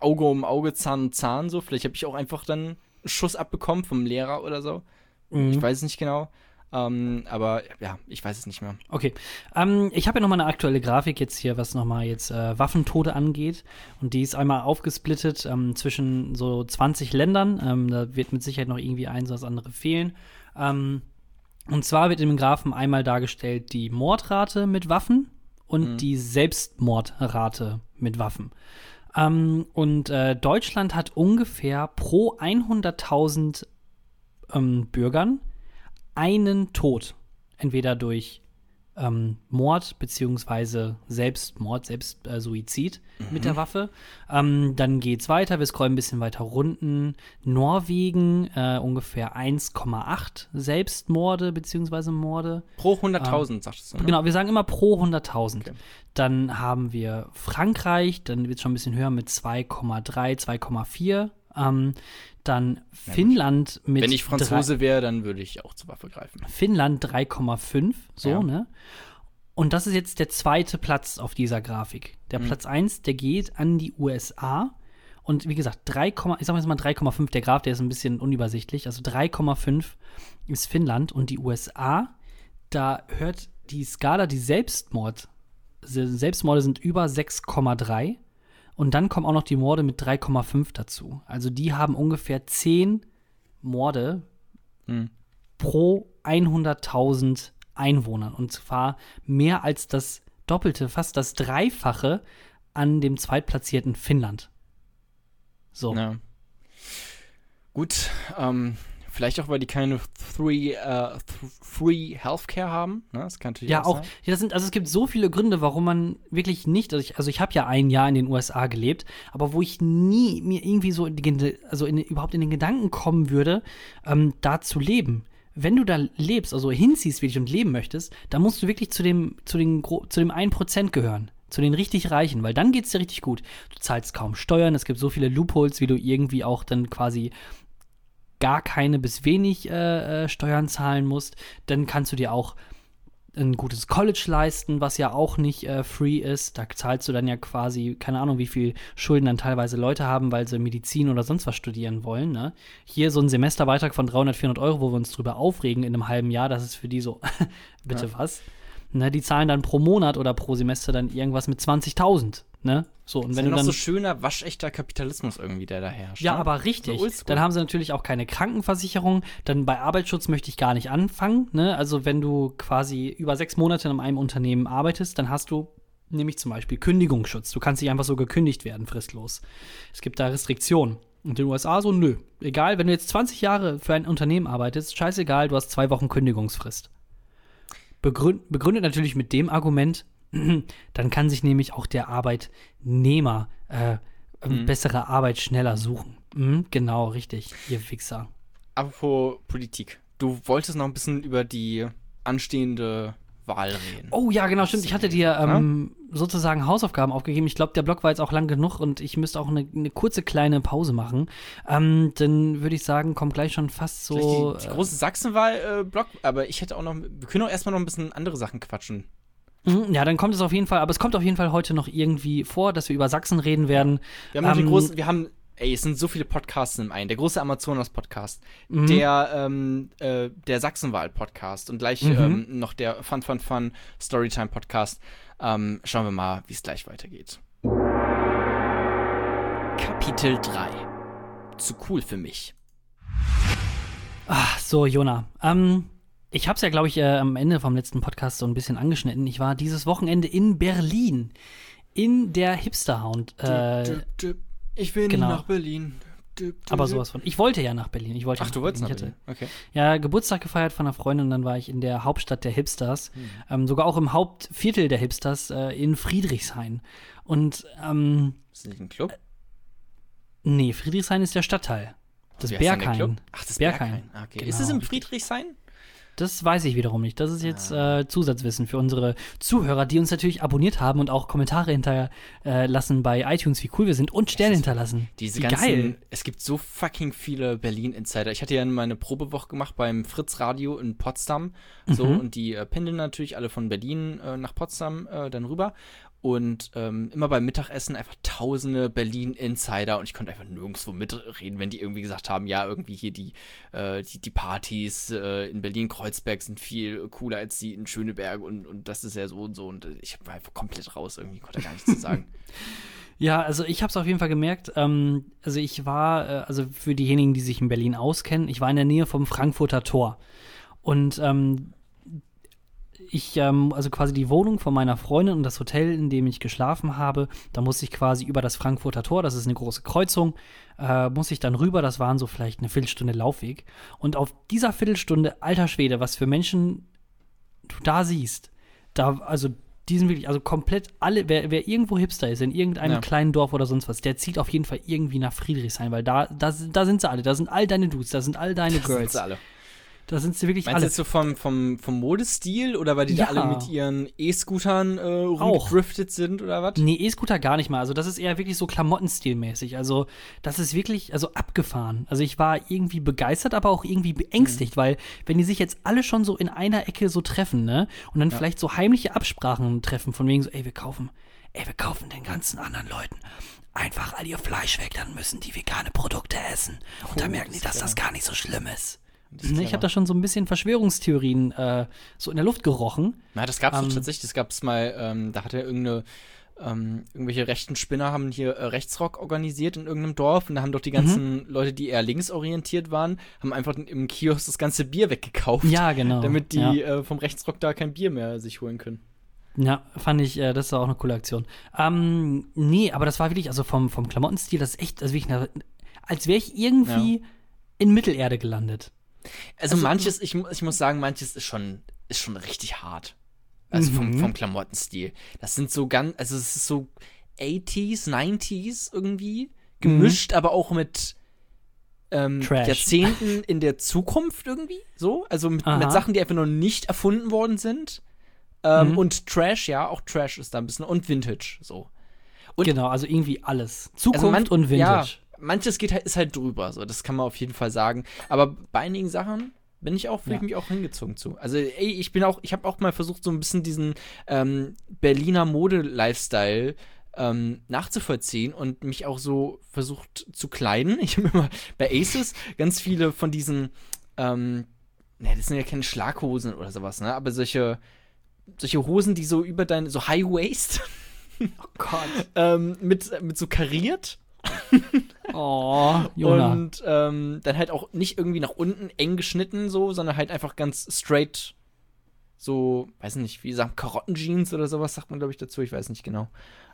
Auge um Auge, Zahn um Zahn so. Vielleicht habe ich auch einfach dann einen Schuss abbekommen vom Lehrer oder so. Mhm. Ich weiß es nicht genau. Ähm, aber ja, ich weiß es nicht mehr. Okay. Ähm, ich habe ja nochmal eine aktuelle Grafik jetzt hier, was nochmal jetzt äh, Waffentode angeht. Und die ist einmal aufgesplittet ähm, zwischen so 20 Ländern. Ähm, da wird mit Sicherheit noch irgendwie eins oder das andere fehlen. Ähm, und zwar wird im Graphen einmal dargestellt die Mordrate mit Waffen und die Selbstmordrate mit Waffen. Ähm, und äh, Deutschland hat ungefähr pro 100.000 ähm, Bürgern einen Tod. Entweder durch ähm, Mord beziehungsweise Selbstmord, Selbstsuizid äh, Suizid mit der Waffe. Ähm, dann geht's weiter, wir scrollen ein bisschen weiter unten. Norwegen äh, ungefähr 1,8 Selbstmorde beziehungsweise Morde. Pro 100.000, sagtest du, ne? Genau, wir sagen immer pro 100.000. Okay. Dann haben wir Frankreich, dann wird es schon ein bisschen höher mit 2,3, 2,4. Ähm, dann Finnland mit Wenn ich Franzose wäre, dann würde ich auch zur Waffe greifen. Finnland 3,5, so, Ja. ne? Und das ist jetzt der zweite Platz auf dieser Grafik. Der Mhm. Platz 1, der geht an die USA. Und wie gesagt, 3, ich sag jetzt mal 3,5, der Graph, der ist ein bisschen unübersichtlich. Also 3,5 ist Finnland und die USA, da hört die Skala, die Selbstmord, Se- Selbstmorde sind über 6,3. Und dann kommen auch noch die Morde mit 3,5 dazu. Also die haben ungefähr 10 Morde Hm. pro 100.000 Einwohnern. Und zwar mehr als das Doppelte, fast das Dreifache an dem zweitplatzierten Finnland. So. Ja. Gut, ähm, vielleicht auch, weil die keine Free, äh, th- free Healthcare haben. Ne? Das kann natürlich Ja, auch, sein. ja, das sind, also es gibt so viele Gründe, warum man wirklich nicht, also ich, also ich habe ja ein Jahr in den USA gelebt, aber wo ich nie mir irgendwie so, in die, also in, überhaupt in den Gedanken kommen würde, ähm, da zu leben. Wenn du da lebst, also hinziehst wirklich und leben möchtest, dann musst du wirklich zu dem, zu den, zu dem 1% gehören. Zu den richtig Reichen, weil dann geht's dir richtig gut. Du zahlst kaum Steuern, es gibt so viele Loopholes, wie du irgendwie auch dann quasi gar keine bis wenig äh, äh, Steuern zahlen musst. Dann kannst du dir auch ein gutes College leisten, was ja auch nicht äh, free ist. Da zahlst du dann ja quasi, keine Ahnung, wie viel Schulden dann teilweise Leute haben, weil sie Medizin oder sonst was studieren wollen. Ne? Hier so ein Semesterbeitrag von 300, 400 Euro, wo wir uns drüber aufregen in einem halben Jahr, das ist für die so, bitte was? Ne, die zahlen dann pro Monat oder pro Semester dann irgendwas mit 20.000. Ne? So, und Das wenn ist du ja noch dann so schöner, waschechter Kapitalismus irgendwie, der da herrscht. ja, ne? aber richtig. So dann haben sie natürlich auch keine Krankenversicherung. Dann bei Arbeitsschutz möchte ich gar nicht anfangen. Ne? Also wenn du quasi über sechs Monate in einem Unternehmen arbeitest, dann hast du nämlich zum Beispiel Kündigungsschutz. Du kannst nicht einfach so gekündigt werden, fristlos. Es gibt da Restriktionen. Und in den USA so, nö. Egal, wenn du jetzt 20 Jahre für ein Unternehmen arbeitest, scheißegal, du hast zwei Wochen Kündigungsfrist. Begründ, begründet natürlich mit dem Argument, dann kann sich nämlich auch der Arbeitnehmer äh, bessere Arbeit schneller suchen. Mhm, genau, richtig, ihr Wichser. Apropos Politik. Du wolltest noch ein bisschen über die anstehende Wahl reden. Oh ja, genau, stimmt. Ich hatte dir ähm, sozusagen Hausaufgaben aufgegeben. Ich glaube, der Blog war jetzt auch lang genug und ich müsste auch eine, eine kurze kleine Pause machen. Ähm, dann würde ich sagen, kommt gleich schon fast so. Die, die äh, große Sachsenwahl-Block, aber ich hätte auch noch, wir können auch erstmal noch ein bisschen andere Sachen quatschen. Mhm, Ja, dann kommt es auf jeden Fall, aber es kommt auf jeden Fall heute noch irgendwie vor, dass wir über Sachsen reden werden. Wir haben Ähm, große, wir haben ey, es sind so viele Podcasts im einen. Der große Amazonas-Podcast, Mhm. der, ähm, äh, der Sachsenwahl-Podcast und gleich Mhm. ähm, noch der Fun, Fun, Fun Storytime-Podcast. Ähm, schauen wir mal, wie es gleich weitergeht. Kapitel 3. Zu cool für mich. Ach, so, Jona. Ähm, ich habe es ja, glaube ich, äh, am Ende vom letzten Podcast so ein bisschen angeschnitten. Ich war dieses Wochenende in Berlin. In der Hipsterhound. Äh, Düp, düp. Ich will genau. nicht nach Berlin. Düp, düp, aber sowas von. Ich wollte ja nach Berlin. Ich wollte ja Ach, du wolltest nach Ich hatte- Berlin. Okay. Ja, Geburtstag gefeiert von einer Freundin und dann war ich in der Hauptstadt der Hipsters. Hm. Ähm, sogar auch im Hauptviertel der Hipsters äh, in Friedrichshain. Und, ähm, Ist das nicht ein Club? nee, Friedrichshain ist der Stadtteil. Das Berghain. Ach, das Berghain. Berghain. Ah, okay. Genau, Ist es im. Friedrichshain? Das weiß ich wiederum nicht. Das ist jetzt Ah. äh, Zusatzwissen für unsere Zuhörer, die uns natürlich abonniert haben und auch Kommentare hinterlassen äh, bei iTunes, wie cool wir sind und Sterne hinterlassen. Diese wie ganzen, geil. es gibt so fucking viele Berlin-Insider. Ich hatte ja meine Probewoche gemacht beim Fritz Radio in Potsdam. So, Mhm. und die äh, pendeln natürlich alle von Berlin äh, nach Potsdam äh, dann rüber. Und ähm, immer beim Mittagessen einfach tausende Berlin-Insider und ich konnte einfach nirgendwo mitreden, wenn die irgendwie gesagt haben, ja, irgendwie hier die, äh, die, die Partys äh, in Berlin-Kreuzberg sind viel cooler als die in Schöneberg und, und das ist ja so und so. Und äh, ich war einfach komplett raus, irgendwie konnte gar nichts zu sagen. Ja, also ich habe es auf jeden Fall gemerkt. Ähm, also ich war, äh, also für diejenigen, die sich in Berlin auskennen, ich war in der Nähe vom Frankfurter Tor. Und ähm, ich, ähm, also quasi die Wohnung von meiner Freundin und das Hotel, in dem ich geschlafen habe, da musste ich quasi über das Frankfurter Tor, das ist eine große Kreuzung, äh, muss ich dann rüber, das waren so vielleicht eine Viertelstunde Laufweg. Und auf dieser Viertelstunde, alter Schwede, was für Menschen du da siehst, da, also die sind wirklich, also komplett alle, wer, wer irgendwo Hipster ist, in irgendeinem Ja. kleinen Dorf oder sonst was, der zieht auf jeden Fall irgendwie nach Friedrichshain, weil da, da, da sind sie alle, da sind all deine Dudes, da sind all deine sind Girls, sie alle. Da sind sie wirklich Meinst du alle. jetzt so vom, vom, vom Modestil oder weil die Ja. da alle mit ihren E-Scootern äh, rumgedriftet sind oder was? Nee, E-Scooter gar nicht mal. Also, das ist eher wirklich so Klamottenstilmäßig. Also, das ist wirklich, also abgefahren. Also, ich war irgendwie begeistert, aber auch irgendwie beängstigt, weil, wenn die sich jetzt alle schon so in einer Ecke so treffen, ne, und dann vielleicht so heimliche Absprachen treffen, von wegen so, ey, wir kaufen, ey, wir kaufen den ganzen anderen Leuten einfach all ihr Fleisch weg, dann müssen die vegane Produkte essen. Und dann Oh, merken die, das dass das gar nicht so schlimm ist. Ne, ich habe da schon so ein bisschen Verschwörungstheorien äh, so in der Luft gerochen. Na, das gab's Ähm, doch tatsächlich. Das gab's mal, ähm, da hat ja irgendeine, ähm, irgendwelche rechten Spinner haben hier äh, Rechtsrock organisiert in irgendeinem Dorf und da haben doch die Mhm. ganzen Leute, die eher linksorientiert waren, haben einfach im Kiosk das ganze Bier weggekauft. Ja, genau. Damit die ja. äh, vom Rechtsrock da kein Bier mehr sich holen können. Ja, fand ich, äh, das war auch eine coole Aktion. Ähm, nee, aber das war wirklich, also vom, vom Klamottenstil, das ist echt, also wirklich, als wäre ich irgendwie in Mittelerde gelandet. Also, Also- manches, ich, ich muss sagen, manches ist schon, ist schon richtig hart. Also vom, Mhm. vom Klamottenstil. Das sind so ganz, also es ist so 80s, 90s irgendwie, gemischt, aber auch mit ähm. Jahrzehnten in der Zukunft irgendwie, so. Also mit, mit Sachen, die einfach noch nicht erfunden worden sind. Ähm, Mhm. Und Trash, ja, auch Trash ist da ein bisschen. Und Vintage, so. Und- genau, also irgendwie alles. Zukunft Also man- und Vintage. Ja, manches geht halt, ist halt drüber, so, das kann man auf jeden Fall sagen. Aber bei einigen Sachen bin ich auch, fühle ich Ja. mich auch hingezogen zu. Also, ey, ich bin auch, ich habe auch mal versucht, so ein bisschen diesen ähm, Berliner Mode-Lifestyle ähm, nachzuvollziehen und mich auch so versucht zu kleiden. Ich habe immer bei Aces ganz viele von diesen, ähm, ne, das sind ja keine Schlaghosen oder sowas, ne, aber solche, solche Hosen, die so über deine, so High Waist, Oh Gott. ähm, mit, mit so kariert. Oh, Jona. Und ähm, dann halt auch nicht irgendwie nach unten eng geschnitten, so, sondern halt einfach ganz straight, so, weiß nicht, wie sagen, Karottenjeans oder sowas sagt man, glaube ich, dazu, ich weiß nicht genau.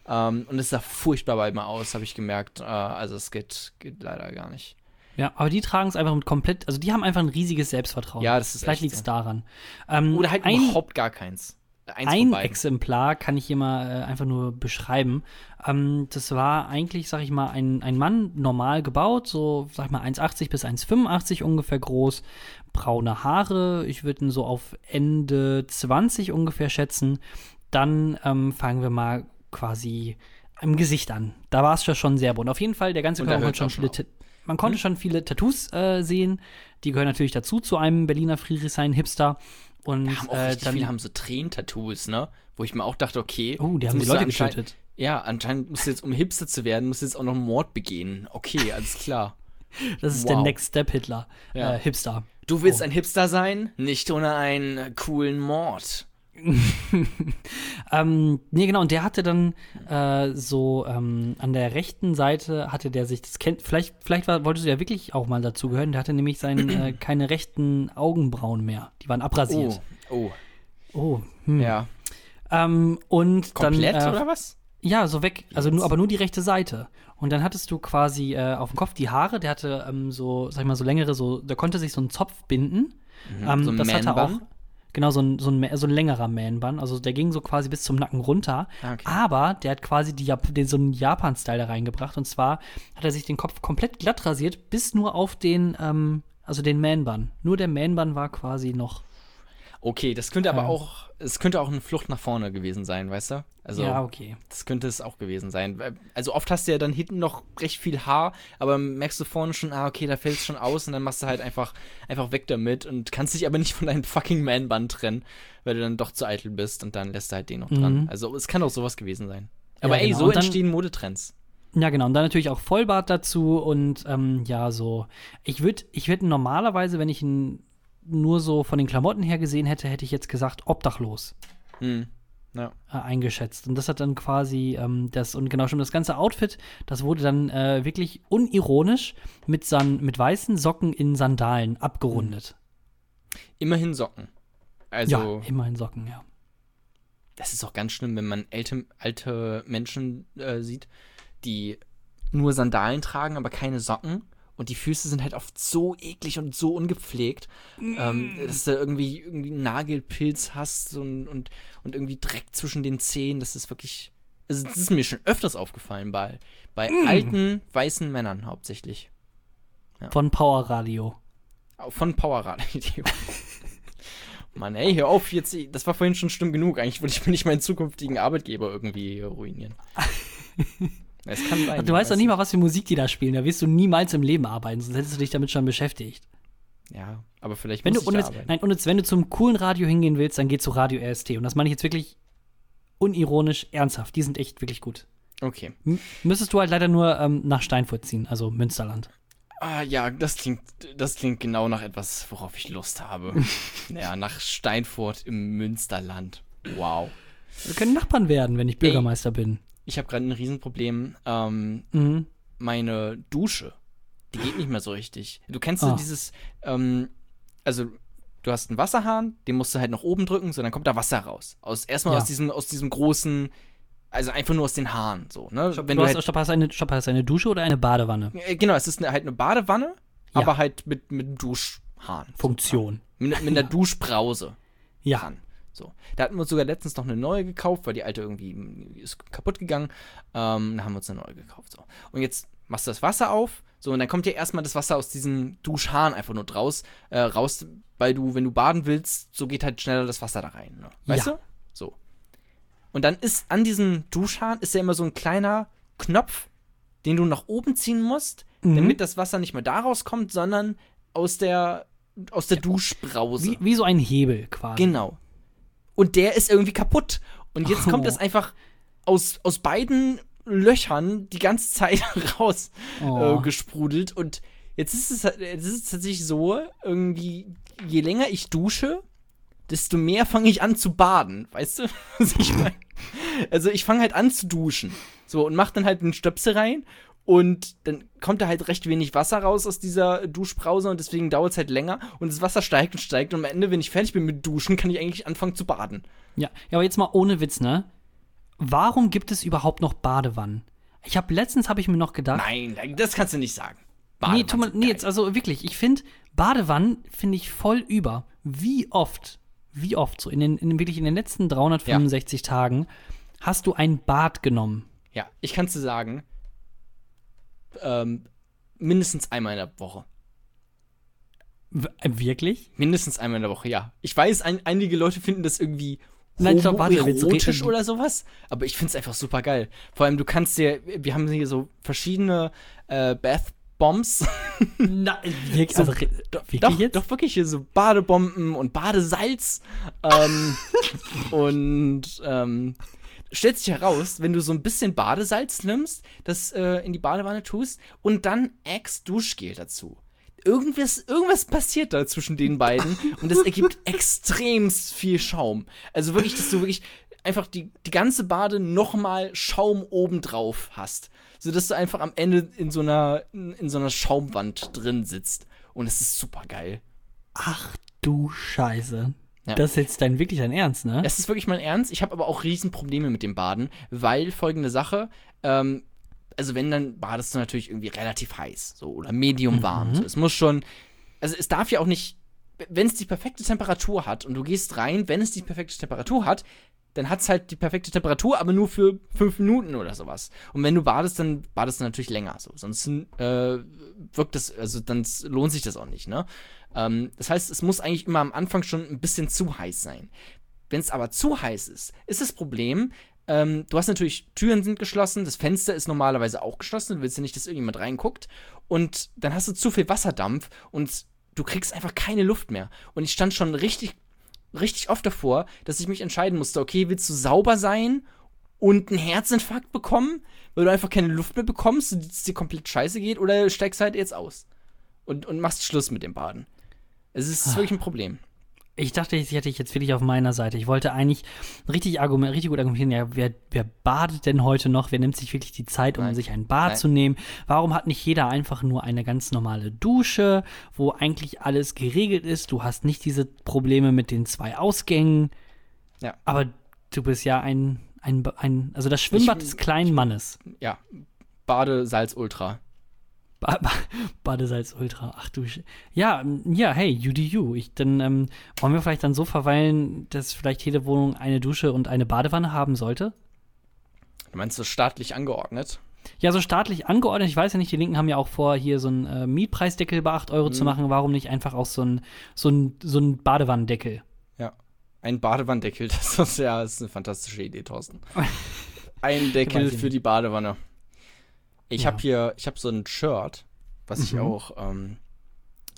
Ähm, und es sah furchtbar bei mir aus, habe ich gemerkt. Äh, also es geht, geht leider gar nicht. ja, aber die tragen es einfach mit komplett, also die haben einfach ein riesiges Selbstvertrauen. Ja, das ist Vielleicht liegt es so. daran. Ähm, Oder halt ein, überhaupt gar keins. Eins ein. Exemplar kann ich hier mal äh, einfach nur beschreiben. Ähm, das war eigentlich, sag ich mal, ein, ein Mann normal gebaut, so, sag ich mal, 1,80 bis 1,85 ungefähr groß, braune Haare. Ich würde ihn so auf Ende 20 ungefähr schätzen. Dann ähm, fangen wir mal quasi im Gesicht an. Da war es ja schon sehr bunt. Auf jeden Fall, der ganze da Körper hat schon viele, man konnte schon viele Tattoos äh, sehen. Die gehören natürlich dazu, zu einem Berliner Friedrichshain-Hipster. Und Ja, haben auch äh, dann viele haben so Tränentattoos, ne? Wo ich mir auch dachte, okay. Oh, die haben die Leute getötet. Ja, anscheinend musst du jetzt, um Hipster zu werden, musst du jetzt auch noch einen Mord begehen. Okay, alles klar. Das ist der Wow. Next Step Hitler. Ja. Äh, Hipster. Du willst Oh. ein Hipster sein? Nicht ohne einen coolen Mord. Ähm, nee, genau, und der hatte dann äh, so ähm, an der rechten Seite hatte der sich, das kennt, vielleicht, vielleicht war, wolltest du ja wirklich auch mal dazu gehören, der hatte nämlich sein, äh, keine rechten Augenbrauen mehr. Die waren Oh, abrasiert. oh, Oh, hm. ja. Ähm, und Komplett dann, äh, oder was? Ja, so weg, also Jetzt. nur, aber nur die rechte Seite. Und dann hattest du quasi äh, auf dem Kopf die Haare, der hatte ähm, so, sag ich mal, so längere, so, der konnte sich so einen Zopf binden. Ähm, Mhm. So ein das hatte auch, genau, so ein, so, ein, so ein längerer Man-Bun. Also der ging so quasi bis zum Nacken runter. Ah, okay. Aber der hat quasi die, den, so einen Japan-Style da reingebracht. Und zwar hat er sich den Kopf komplett glatt rasiert, bis nur auf den, ähm, also den Man-Bun. Nur der Man-Bun war quasi noch. Okay, das könnte aber Ja. auch, es könnte auch eine Flucht nach vorne gewesen sein, weißt du? Also, ja, okay. das könnte es auch gewesen sein. Also oft hast du ja dann hinten noch recht viel Haar, aber merkst du vorne schon, ah, okay, da fällt es schon aus und dann machst du halt einfach, einfach weg damit und kannst dich aber nicht von deinem fucking Man-Band trennen, weil du dann doch zu eitel bist und dann lässt du halt den noch dran. Mhm. Also es kann auch sowas gewesen sein. Aber Ja, ey, genau. so Und dann- entstehen Modetrends. Ja, genau. Und dann natürlich auch Vollbart dazu und ähm, ja, so. Ich würde ich würd normalerweise, wenn ich ihn nur so von den Klamotten her gesehen hätte, hätte ich jetzt gesagt, obdachlos Hm. Ja. äh, eingeschätzt. Und das hat dann quasi ähm, das, und genau schon das ganze Outfit, das wurde dann äh, wirklich unironisch mit, San mit weißen Socken in Sandalen abgerundet. Immerhin Socken. Also, ja, immerhin Socken, ja. das ist auch ganz schlimm, wenn man alte, alte Menschen äh, sieht, die nur Sandalen tragen, aber keine Socken. Und die Füße sind halt oft so eklig und so ungepflegt, ähm, dass du irgendwie, irgendwie einen Nagelpilz hast und, und, und irgendwie Dreck zwischen den Zehen. Das ist wirklich. Also das ist mir schon öfters aufgefallen bei, bei alten weißen Männern hauptsächlich. Von Power Radio. Von Power Radio. Mann, ey, hör auf, jetzt, das war vorhin schon schlimm genug. Eigentlich wollte ich mir nicht meinen zukünftigen Arbeitgeber irgendwie ruinieren. Es kann sein. Du weißt doch nicht mal, was für Musik die da spielen. Da wirst du niemals im Leben arbeiten, sonst hättest du dich damit schon beschäftigt. Ja, aber vielleicht Wenn muss du, ich da nein, Witz, wenn du zum coolen Radio hingehen willst, dann geh zu Radio RST. Und das meine ich jetzt wirklich unironisch, ernsthaft. Die sind echt wirklich gut. Okay. M müsstest du halt leider nur ähm, nach Steinfurt ziehen, also Münsterland. Ah, ja, das klingt, das klingt genau nach etwas, worauf ich Lust habe. ja, nach Steinfurt im Münsterland. Wow. Wir können Nachbarn werden, wenn ich Bürgermeister bin. Ich habe gerade ein Riesenproblem. Ähm, Mhm. meine Dusche, die geht nicht mehr so richtig. Du kennst so Ah. dieses, ähm, also du hast einen Wasserhahn, den musst du halt nach oben drücken, so dann kommt da Wasser raus. Aus, erstmal Ja. aus diesem, aus diesem großen, also einfach nur aus den Haaren, so, ne? Wenn du du hast, halt, stopp, hast, eine, stopp, hast du eine Dusche oder eine Badewanne? genau, es ist eine, halt eine Badewanne, Ja. aber halt mit, mit einem Duschhahn. Funktion. Mit, mit einer Duschbrause Ja. dran. So. Da hatten wir uns sogar letztens noch eine neue gekauft, weil die alte irgendwie mm, ist kaputt gegangen. Ähm, da haben wir uns eine neue gekauft. So. Und jetzt machst du das Wasser auf. So, und dann kommt ja erstmal das Wasser aus diesem Duschhahn einfach nur draus, äh, raus, weil du, wenn du baden willst, so geht halt schneller das Wasser da rein. Ne? Weißt Ja. du? So. Und dann ist an diesem Duschhahn ist ja immer so ein kleiner Knopf, den du nach oben ziehen musst, Mhm. damit das Wasser nicht mehr da rauskommt, sondern aus der, aus der Duschbrause. Wie, wie so ein Hebel quasi. Genau. Und der ist irgendwie kaputt. Und jetzt Oh. kommt das einfach aus, aus beiden Löchern die ganze Zeit raus Oh. äh, gesprudelt. Und jetzt ist, es, jetzt ist es tatsächlich so, irgendwie, je länger ich dusche, desto mehr fange ich an zu baden. Weißt du, was ich meine? Also ich fange halt an zu duschen. So, und mach dann halt einen Stöpsel rein. Und dann kommt da halt recht wenig Wasser raus aus dieser Duschbrause und deswegen dauert es halt länger und das Wasser steigt und steigt und am Ende, wenn ich fertig bin mit Duschen, kann ich eigentlich anfangen zu baden. Ja. ja, aber jetzt mal ohne Witz, ne? Warum gibt es überhaupt noch Badewannen? Ich habe letztens habe ich mir noch gedacht, Nein, das kannst du nicht sagen. nee, Badewannen tu mal, nee, jetzt also wirklich, ich finde Badewannen finde ich voll über. Wie oft, wie oft so in den in, wirklich in den letzten 365 Tagen hast du ein Bad genommen? Ja, ich kann es dir sagen, ähm, mindestens einmal in der Woche. Äh, wirklich? Mindestens einmal in der Woche, ja. Ich weiß, ein, einige Leute finden das irgendwie Nein, stopp, warte, jetzt erotisch oder sowas, aber ich finde es einfach super geil. Vor allem, du kannst dir, wir haben hier so verschiedene äh, Bath Bombs. Na, wirklich, So, also, doch, wirklich doch, jetzt? doch wirklich hier so Badebomben und Badesalz. ähm, und ähm, stellt sich heraus, wenn du so ein bisschen Badesalz nimmst, das äh, in die Badewanne tust und dann Axe Duschgel dazu. Irgendwas, irgendwas passiert da zwischen den beiden und das ergibt extremst viel Schaum. Also wirklich, dass du wirklich einfach die, die ganze Bade nochmal Schaum obendrauf hast. Sodass du einfach am Ende in so einer, in so einer Schaumwand drin sitzt. Und es ist super geil. Ach du Scheiße. Ja. Das ist jetzt dein wirklich dein Ernst, ne? Das ist wirklich mein Ernst. Ich habe aber auch Riesenprobleme mit dem Baden, weil folgende Sache, ähm, also wenn, dann badest du natürlich irgendwie relativ heiß, so, oder medium warm. So. Es muss schon, also es darf ja auch nicht, wenn es die perfekte Temperatur hat und du gehst rein, wenn es die perfekte Temperatur hat, dann hat es halt die perfekte Temperatur, aber nur für fünf Minuten oder sowas. Und wenn du badest, dann badest du natürlich länger. So. Sonst äh, wirkt das, also dann lohnt sich das auch nicht, ne? Ähm, das heißt, es muss eigentlich immer am Anfang schon ein bisschen zu heiß sein. Wenn es aber zu heiß ist, ist das Problem, ähm, du hast natürlich, Türen sind geschlossen, das Fenster ist normalerweise auch geschlossen, du willst ja nicht, dass irgendjemand reinguckt. Und dann hast du zu viel Wasserdampf und du kriegst einfach keine Luft mehr. Und ich stand schon richtig, richtig oft davor, dass ich mich entscheiden musste, okay, willst du sauber sein und einen Herzinfarkt bekommen, weil du einfach keine Luft mehr bekommst und es dir komplett scheiße geht, oder steigst halt jetzt aus und, und machst Schluss mit dem Baden. Es ist Ah. wirklich ein Problem. Ich dachte, ich hätte dich jetzt wirklich auf meiner Seite. Ich wollte eigentlich richtig, argument, richtig gut argumentieren, ja, wer, wer badet denn heute noch? Wer nimmt sich wirklich die Zeit, um Nein. sich ein Bad Nein. zu nehmen? Warum hat nicht jeder einfach nur eine ganz normale Dusche, wo eigentlich alles geregelt ist? Du hast nicht diese Probleme mit den zwei Ausgängen. Ja. Aber du bist ja ein, ein, ein also das Schwimmbad Ich- des kleinen Mannes. Ja, Badesalz Ultra. Ba ba Badesalz Ultra. Ach du. Sch ja, ähm, ja, hey, you do you. Ich, dann ähm, wollen wir vielleicht dann so verweilen, dass vielleicht jede Wohnung eine Dusche und eine Badewanne haben sollte? Du meinst so staatlich angeordnet? Ja, so staatlich angeordnet. Ich weiß ja nicht, die Linken haben ja auch vor, hier so einen äh, Mietpreisdeckel bei 8 Euro Mhm. zu machen. Warum nicht einfach auch so ein, so ein, so ein Badewannendeckel? Ja. Ein Badewannendeckel, das ist ja das ist eine fantastische Idee, Thorsten. Ein Deckel für die Badewanne. Ich Ja. habe hier, ich habe so ein Shirt, was ich Mhm. auch, ähm,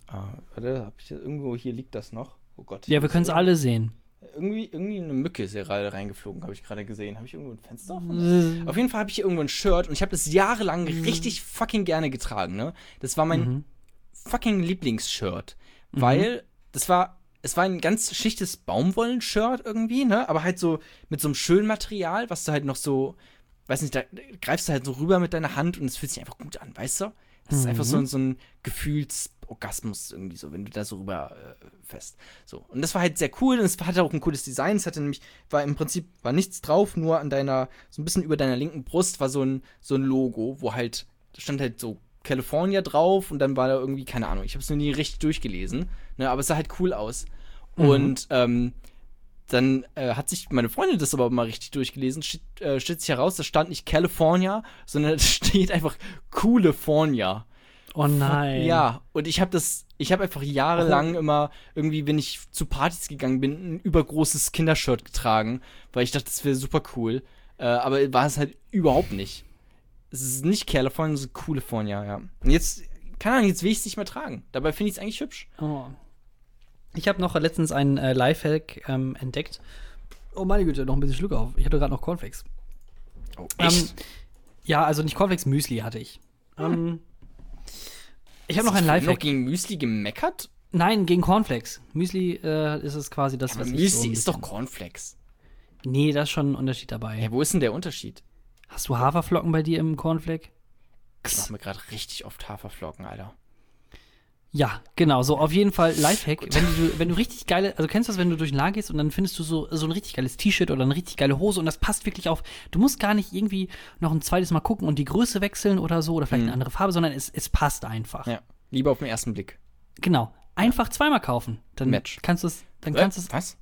äh, warte, hab ich das irgendwo, hier liegt das noch. Oh Gott. Ja, wir können es alle sehen. Irgendwie, irgendwie eine Mücke ist hier gerade reingeflogen, habe ich gerade gesehen. Habe ich irgendwo ein Fenster offen? Auf jeden Fall habe ich hier irgendwo ein Shirt und ich habe das jahrelang richtig fucking gerne getragen, ne? Das war mein Mhm. fucking Lieblingsshirt, weil das war es war ein ganz schlichtes Baumwollenshirt irgendwie, ne, aber halt so mit so einem schönen Material, was du halt noch so weiß nicht, da greifst du halt so rüber mit deiner Hand und es fühlt sich einfach gut an, weißt du? Das ist einfach so, ein- so ein Gefühlsorgasmus irgendwie so, wenn du da so rüber äh, fest. So. Und das war halt sehr cool und es hatte auch ein cooles Design. Es hatte nämlich, war im Prinzip, war nichts drauf, nur an deiner, so ein bisschen über deiner linken Brust war so ein, so ein Logo, wo halt, da stand halt so California drauf und dann war da irgendwie, keine Ahnung, ich habe es noch nie richtig durchgelesen, ne, aber es sah halt cool aus. Und ähm, dann äh, hat sich meine Freundin das aber mal richtig durchgelesen, steht, äh, stellt sich heraus, da stand nicht California, sondern da steht einfach Coolifornia. Oh nein. Ja, und ich habe das, ich habe einfach jahrelang immer irgendwie, wenn ich zu Partys gegangen bin, ein übergroßes Kindershirt getragen, weil ich dachte, das wäre super cool. Äh, aber war es halt überhaupt nicht. Es ist nicht California, es ist Coolifornia, ja. Und jetzt, keine Ahnung, jetzt will ich es nicht mehr tragen. Dabei finde ich es eigentlich hübsch. Oh. Ich habe noch letztens einen äh, Lifehack ähm, entdeckt. Oh meine Güte, noch ein bisschen Schluck auf. Ich hatte gerade noch Cornflakes. Oh, Ähm, ja, also nicht Cornflakes, Müsli hatte ich. Ähm, ich habe noch ein Noch Lifehack. gegen Müsli gemeckert? Nein, gegen Cornflakes. Müsli äh, ist es quasi das, Aber was ich Müsli so ein ist doch Cornflakes. Nee, da ist schon ein Unterschied dabei. Ja, wo ist denn der Unterschied? Hast du Haferflocken bei dir im Cornflake? Ich mach mir gerade richtig oft Haferflocken, Alter. Ja, genau, so auf jeden Fall Lifehack. Wenn du, wenn du richtig geile, also kennst du das, wenn du durch den Laden gehst und dann findest du so, so ein richtig geiles T-Shirt oder eine richtig geile Hose und das passt wirklich auf. Du musst gar nicht irgendwie noch ein zweites Mal gucken und die Größe wechseln oder so oder vielleicht eine andere Farbe, sondern es, es passt einfach. Ja, lieber auf den ersten Blick. Genau. Einfach zweimal kaufen. Dann Match. kannst du es, dann Äh, kannst du es Was?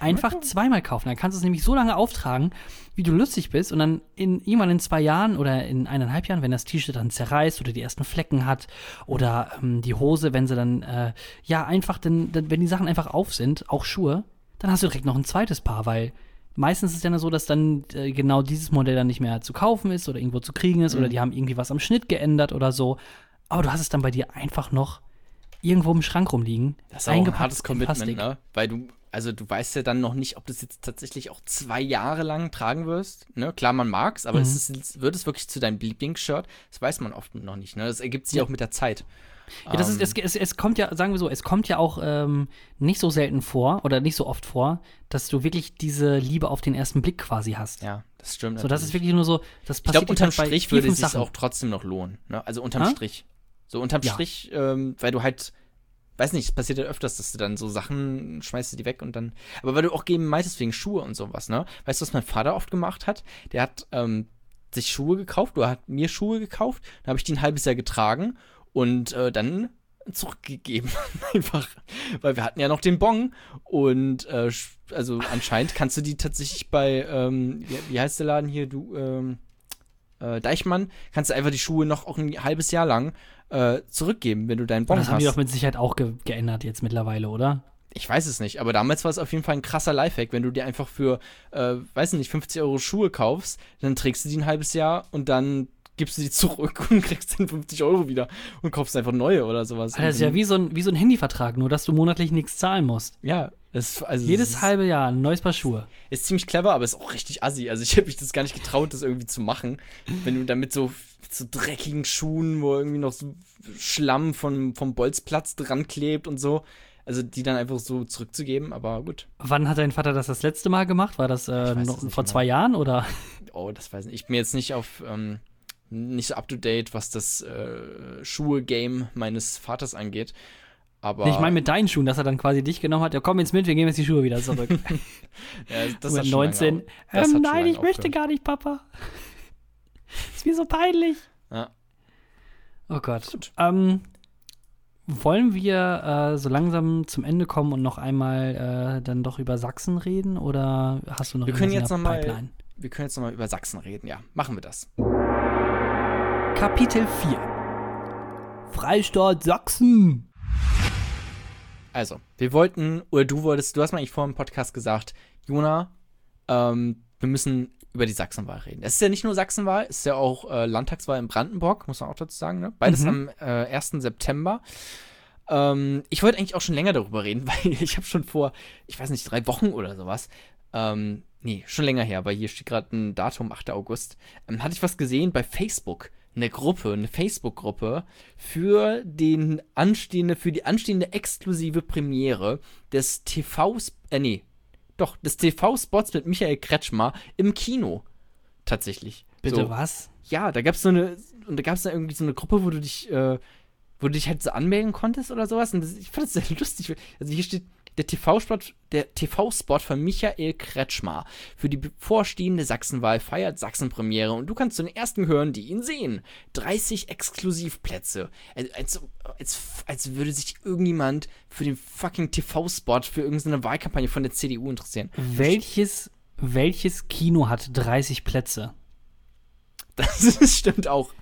Einfach zweimal kaufen. Dann kannst du es nämlich so lange auftragen, wie du lustig bist. Und dann in irgendwann in zwei Jahren oder in eineinhalb Jahren, wenn das T-Shirt dann zerreißt oder die ersten Flecken hat oder ähm, die Hose, wenn sie dann, äh, ja, einfach, dann, dann, wenn die Sachen einfach auf sind, auch Schuhe, dann hast du direkt noch ein zweites Paar, weil meistens ist es ja so, dass dann äh, genau dieses Modell dann nicht mehr zu kaufen ist oder irgendwo zu kriegen ist oder die haben irgendwie was am Schnitt geändert oder so. Aber du hast es dann bei dir einfach noch irgendwo im Schrank rumliegen. Das ist auch ein eingepackt hartes Commitment, ne? Weil du also du weißt ja dann noch nicht, ob du es jetzt tatsächlich auch zwei Jahre lang tragen wirst. Ne? Klar, man mag's, aber Mhm. ist es, wird es wirklich zu deinem Lieblingsshirt? Das weiß man oft noch nicht. Ne? Das ergibt sich Ja. auch mit der Zeit. Ja, das ist, Ähm, es, es, es kommt ja, sagen wir so, es kommt ja auch ähm, nicht so selten vor oder nicht so oft vor, dass du wirklich diese Liebe auf den ersten Blick quasi hast. ja, das stimmt. So, das ist wirklich nur so, das Ich passiert glaube, unterm halt Strich würde es sich auch trotzdem noch lohnen. Ne? Also unterm Ha? Strich. So unterm Ja. Strich, ähm, weil du halt, weiß nicht, es passiert ja öfters, dass du dann so Sachen schmeißt die weg und dann. Aber weil du auch eben meintest wegen Schuhe und sowas, ne? Weißt du, was mein Vater oft gemacht hat? Der hat ähm, sich Schuhe gekauft oder hat mir Schuhe gekauft, dann habe ich die ein halbes Jahr getragen und äh, dann zurückgegeben. Einfach. Weil wir hatten ja noch den Bon und äh, also anscheinend kannst du die tatsächlich bei, ähm, wie, wie heißt der Laden hier, du, ähm, äh, Deichmann, kannst du einfach die Schuhe noch auch ein halbes Jahr lang äh, zurückgeben, wenn du deinen Bon das haben die hast. doch mit Sicherheit auch ge geändert jetzt mittlerweile, oder? Ich weiß es nicht, aber damals war es auf jeden Fall ein krasser Lifehack, wenn du dir einfach für, äh, weiß nicht, 50 Euro Schuhe kaufst, dann trägst du die ein halbes Jahr und dann gibst du die zurück und kriegst dann 50 Euro wieder und kaufst einfach neue oder sowas. Alter, das ist ja wie so ein, wie so ein Handyvertrag, nur dass du monatlich nichts zahlen musst. Ja, das, also Jedes das halbe Jahr ein neues Paar Schuhe. ist ziemlich clever, aber ist auch richtig assi. Also ich habe mich das gar nicht getraut, das irgendwie zu machen. Wenn du dann mit so, mit so dreckigen Schuhen, wo irgendwie noch so Schlamm von, vom Bolzplatz dran klebt und so. Also die dann einfach so zurückzugeben, aber gut. Wann hat dein Vater das das letzte Mal gemacht? War das, äh, noch, vor mehr. zwei Jahren oder? Oh, das weiß ich nicht. Ich bin jetzt nicht auf, ähm, nicht so up to date, was das äh, Schuhe-Game meines Vaters angeht. Aber ich meine mit deinen Schuhen, dass er dann quasi dich genommen hat. Ja, komm jetzt mit, wir geben jetzt die Schuhe wieder zurück. ja, das mit hat schon 19. lange au- das Ähm, nein, ich möchte gar nicht, Papa. ist mir so peinlich. Ja. Oh Gott. Ähm, wollen wir äh, so langsam zum Ende kommen und noch einmal äh, dann doch über Sachsen reden? Oder hast du noch Wir können jetzt noch mal- Pipeline? Wir können jetzt nochmal über Sachsen reden, ja. Machen wir das. Kapitel 4 Freistaat Sachsen. Also, wir wollten, oder du wolltest, du hast mir eigentlich vor dem Podcast gesagt, Jona, ähm, wir müssen über die Sachsenwahl reden. Es ist ja nicht nur Sachsenwahl, es ist ja auch äh, Landtagswahl in Brandenburg, muss man auch dazu sagen, ne? Beides Mhm. am äh, 1. September. Ähm, ich wollte eigentlich auch schon länger darüber reden, weil ich habe schon vor, ich weiß nicht, drei Wochen oder sowas, ähm, nee, schon länger her, weil hier steht gerade ein Datum, 8. August, ähm, hatte ich was gesehen bei Facebook, eine Gruppe, eine Facebook-Gruppe für den anstehende, für die anstehende exklusive Premiere des TV, äh, nee, doch, des TV-Spots mit Michael Kretschmer im Kino. Tatsächlich. Bitte so. was? Ja, da gab's so eine, und da gab's da irgendwie so eine Gruppe, wo du dich, äh, wo du dich halt so anmelden konntest oder sowas. Und das, ich fand das sehr lustig. Also hier steht der TV-Spot, der TV-Spot von Michael Kretschmer für die bevorstehende Sachsenwahl feiert Sachsen-Premiere und du kannst zu den ersten hören, die ihn sehen. 30 Exklusivplätze. Als, als, als, als würde sich irgendjemand für den fucking TV-Spot für irgendeine Wahlkampagne von der CDU interessieren. Welches, welches Kino hat 30 Plätze? Das ist, stimmt auch.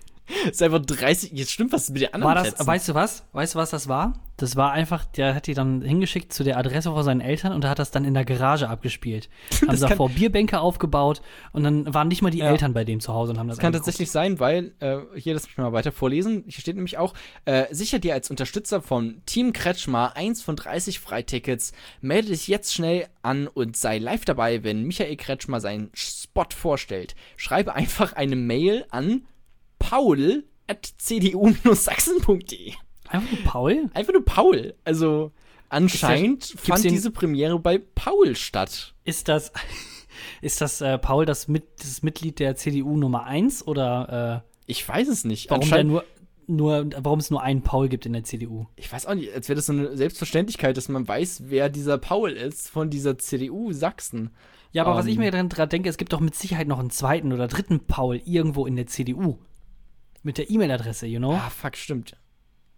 Das ist einfach 30. Jetzt stimmt was mit den anderen War das, Plätzen. weißt du was? Weißt du, was das war? Das war einfach, der hat die dann hingeschickt zu der Adresse von seinen Eltern und hat das dann in der Garage abgespielt. haben Das da vor Bierbänke aufgebaut und dann waren nicht mal die Ja. Eltern bei dem zu Hause und haben das Das kann angeguckt. tatsächlich sein, weil, äh, hier, lass mich mal weiter vorlesen. Hier steht nämlich auch, äh, sicher dir als Unterstützer von Team Kretschmer eins von 30 Freitickets. Melde dich jetzt schnell an und sei live dabei, wenn Michael Kretschmer seinen Spot vorstellt. Schreibe einfach eine Mail an paul at cdu-sachsen.de. Einfach nur Paul? Einfach nur Paul. Also, anscheinend gibt's fand diese Premiere bei Paul statt. Ist das, ist das äh, Paul das, mit, das Mitglied der CDU Nummer 1 oder äh, Ich weiß es nicht. warum, Anscheinend- nur, nur, warum es nur einen Paul gibt in der CDU? Ich weiß auch nicht, als wäre das so eine Selbstverständlichkeit, dass man weiß, wer dieser Paul ist von dieser CDU Sachsen. Ja, aber was Ähm. ich mir dann gerade denke, es gibt doch mit Sicherheit noch einen zweiten oder dritten Paul irgendwo in der CDU. Mit der E-Mail-Adresse, you know? Ah, fuck, stimmt.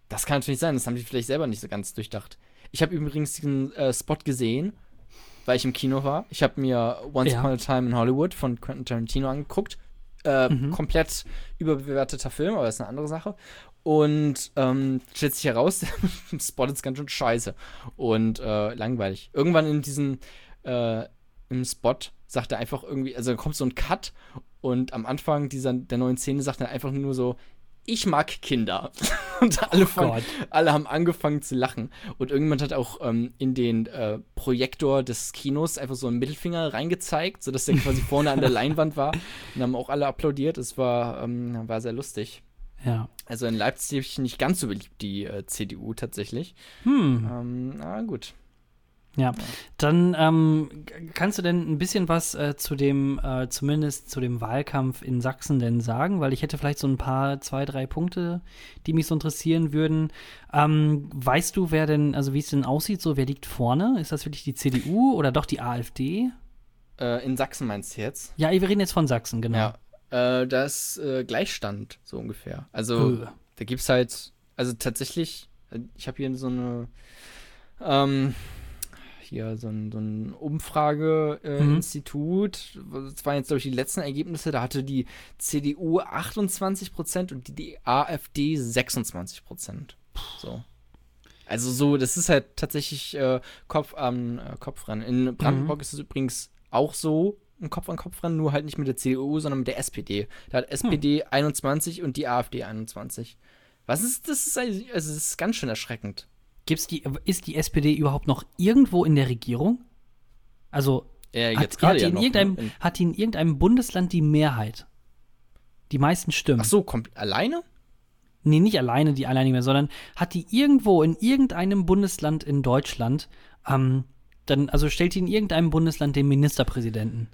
Das kann natürlich sein, das haben die vielleicht selber nicht so ganz durchdacht. Ich habe übrigens diesen äh, Spot gesehen, weil ich im Kino war. Ich habe mir Once Ja. Upon a Time in Hollywood von Quentin Tarantino angeguckt. Äh, Mhm. Komplett überbewerteter Film, aber ist eine andere Sache. Und ähm, stellt sich heraus, der Spot ist ganz schön scheiße und äh, langweilig. Irgendwann in diesem äh, im Spot sagt er einfach irgendwie, also kommt so ein Cut und am Anfang dieser der neuen Szene sagt er einfach nur so, ich mag Kinder. Und alle, Oh Gott. alle haben angefangen zu lachen. Und irgendjemand hat auch ähm, in den äh, Projektor des Kinos einfach so einen Mittelfinger reingezeigt, sodass der quasi vorne an der Leinwand war. Und haben auch alle applaudiert. Es war, ähm, war sehr lustig. Ja. Also in Leipzig nicht ganz so beliebt, die äh, CDU tatsächlich. Hm. Ähm, na gut. Ja, dann ähm, kannst du denn ein bisschen was äh, zu dem, äh, zumindest zu dem Wahlkampf in Sachsen denn sagen? Weil ich hätte vielleicht so ein paar, zwei, drei Punkte, die mich so interessieren würden. Ähm, weißt du, wer denn, also wie es denn aussieht, so wer liegt vorne? Ist das wirklich die CDU oder doch die AfD? Äh, in Sachsen meinst du jetzt? Ja, wir reden jetzt von Sachsen, genau. Ja. Äh, das äh, Gleichstand, so ungefähr. Also, Äh. da gibt es halt, also tatsächlich, ich habe hier so eine, ähm, hier so ein, so ein Mhm. Umfrage-Institut. das waren jetzt, glaube ich, die letzten Ergebnisse. Da hatte die CDU 28% und die, die AfD 26%. So. Also so, das ist halt tatsächlich äh, Kopf an äh, Kopfrennen. In Brandenburg Mhm. ist es übrigens auch so ein Kopf an Kopfrennen, nur halt nicht mit der CDU, sondern mit der SPD. Da hat SPD 21 und die AfD 21. Was ist das? Ist also das ist ganz schön erschreckend. Gibt's die, ist die SPD überhaupt noch irgendwo in der Regierung? Also Äh, hat, hat, die ja in noch, irgendeinem, ne? Hat die in irgendeinem Bundesland die Mehrheit? Die meisten Stimmen. Ach so, kommt alleine? Nee, nicht alleine, die alleine mehr, sondern hat die irgendwo in irgendeinem Bundesland in Deutschland, ähm, dann, also stellt die in irgendeinem Bundesland den Ministerpräsidenten.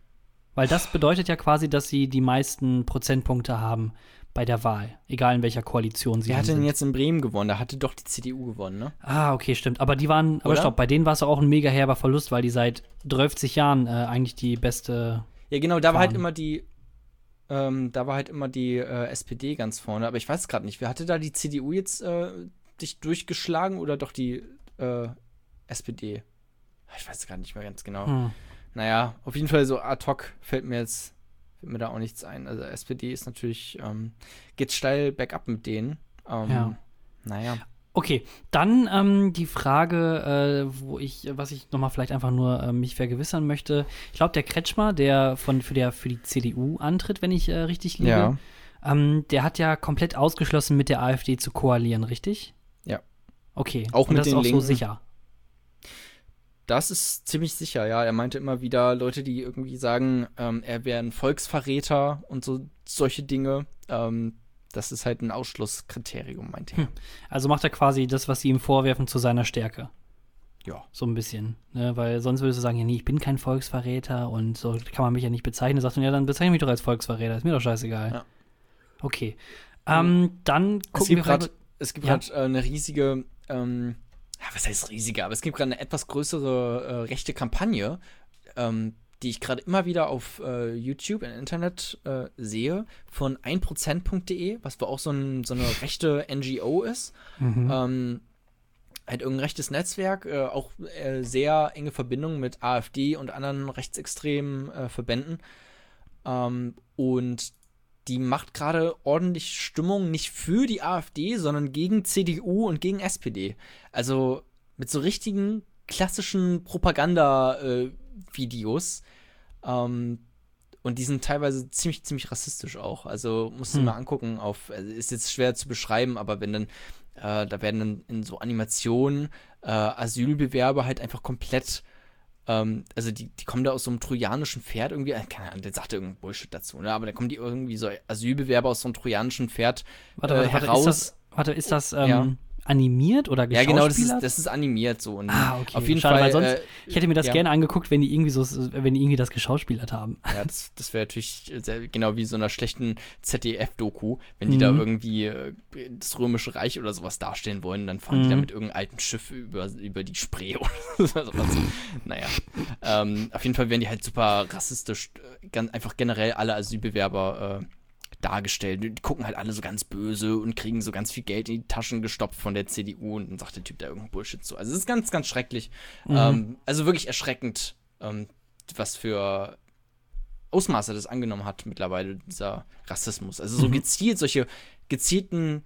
Weil das bedeutet ja quasi, dass sie die meisten Prozentpunkte haben bei der Wahl, egal in welcher Koalition sie Wer hat denn jetzt in Bremen gewonnen? Da hatte doch die CDU gewonnen, ne? Ah, okay, stimmt. Aber die waren, aber Oder? stopp, bei denen war es auch ein mega herber Verlust, weil die seit 12 Jahren äh, eigentlich die beste. Ja, genau, da war halt immer die, ähm, da war halt immer die äh, SPD ganz vorne, aber ich weiß gerade nicht, wer hatte da die CDU jetzt äh, dich durchgeschlagen oder doch die äh, SPD? Ich weiß gar nicht mehr ganz genau. Hm. Naja, auf jeden Fall so ad hoc fällt mir jetzt fällt mir da auch nichts ein. Also SPD ist natürlich, ähm, geht steil bergab mit denen. Ähm, Ja. Naja. Okay, dann ähm, die Frage, äh, wo ich, was ich nochmal vielleicht einfach nur äh, mich vergewissern möchte. Ich glaube, der Kretschmer, der von für, der für die CDU antritt, wenn ich äh, richtig liege, Ja. ähm, der hat ja komplett ausgeschlossen, mit der AfD zu koalieren, richtig? Ja. Okay. Auch Und mit das den ist auch so Linken. sicher. Das ist ziemlich sicher, ja. Er meinte immer wieder Leute, die irgendwie sagen, ähm, er wäre ein Volksverräter und so solche Dinge. Ähm, das ist halt ein Ausschlusskriterium, meinte er. Hm. Also macht er quasi das, was sie ihm vorwerfen, zu seiner Stärke. Ja. So ein bisschen. Ne? Weil sonst würdest du sagen, ja, nee, ich bin kein Volksverräter und so kann man mich ja nicht bezeichnen. Sagt man, ja, dann bezeichne mich doch als Volksverräter. Ist mir doch scheißegal. Ja. Okay. Ähm, dann Es gucken gibt wir gerade es gibt Ja. grad, äh, eine riesige, ähm, ja, was heißt riesige, aber es gibt gerade eine etwas größere äh, rechte Kampagne, ähm, die ich gerade immer wieder auf äh, YouTube im Internet äh, sehe, von 1%.de, was wohl auch so, ein, so eine rechte NGO ist. Mhm. Ähm, halt irgendein rechtes Netzwerk, äh, auch äh, sehr enge Verbindungen mit AfD und anderen rechtsextremen äh, Verbänden. Ähm, und die macht gerade ordentlich Stimmung nicht für die AfD, sondern gegen CDU und gegen SPD. Also mit so richtigen klassischen Propaganda-Videos. ähm, und die sind teilweise ziemlich, ziemlich rassistisch auch. Also musst du Hm. mal angucken auf, also ist jetzt schwer zu beschreiben, aber wenn dann, äh, da werden dann in so Animationen äh, Asylbewerber halt einfach komplett, ähm, also die, die kommen da aus so einem trojanischen Pferd irgendwie, äh, keine Ahnung, der sagt irgendein Bullshit dazu, ne? Aber da kommen die irgendwie so Asylbewerber aus so einem trojanischen Pferd warte, äh, warte, warte, heraus. ist das, warte, ist das ähm, Ja. Animiert oder ja, genau, das ist, das ist animiert so. Und Ah, okay. Auf jeden Schade, Fall. weil sonst- äh, ich hätte mir das ja. gerne angeguckt, wenn die irgendwie so, wenn die irgendwie das geschauspielert haben. Ja, das, das wäre natürlich sehr, genau wie so einer schlechten ZDF-Doku, wenn die da Mhm. irgendwie äh, das Römische Reich oder sowas darstellen wollen, dann fahren die da Mhm. mit irgendeinem alten Schiff über, über die Spree oder sowas. naja. Ähm, auf jeden Fall werden die halt super rassistisch, äh, ganz, einfach generell alle Asylbewerber äh, dargestellt. Die gucken halt alle so ganz böse und kriegen so ganz viel Geld in die Taschen gestopft von der CDU und dann sagt der Typ da irgendein Bullshit zu. Also es ist ganz, ganz schrecklich. Mhm. Ähm, also wirklich erschreckend, ähm, was für Ausmaße das angenommen hat mittlerweile, dieser Rassismus. Also so Mhm. gezielt, solche gezielten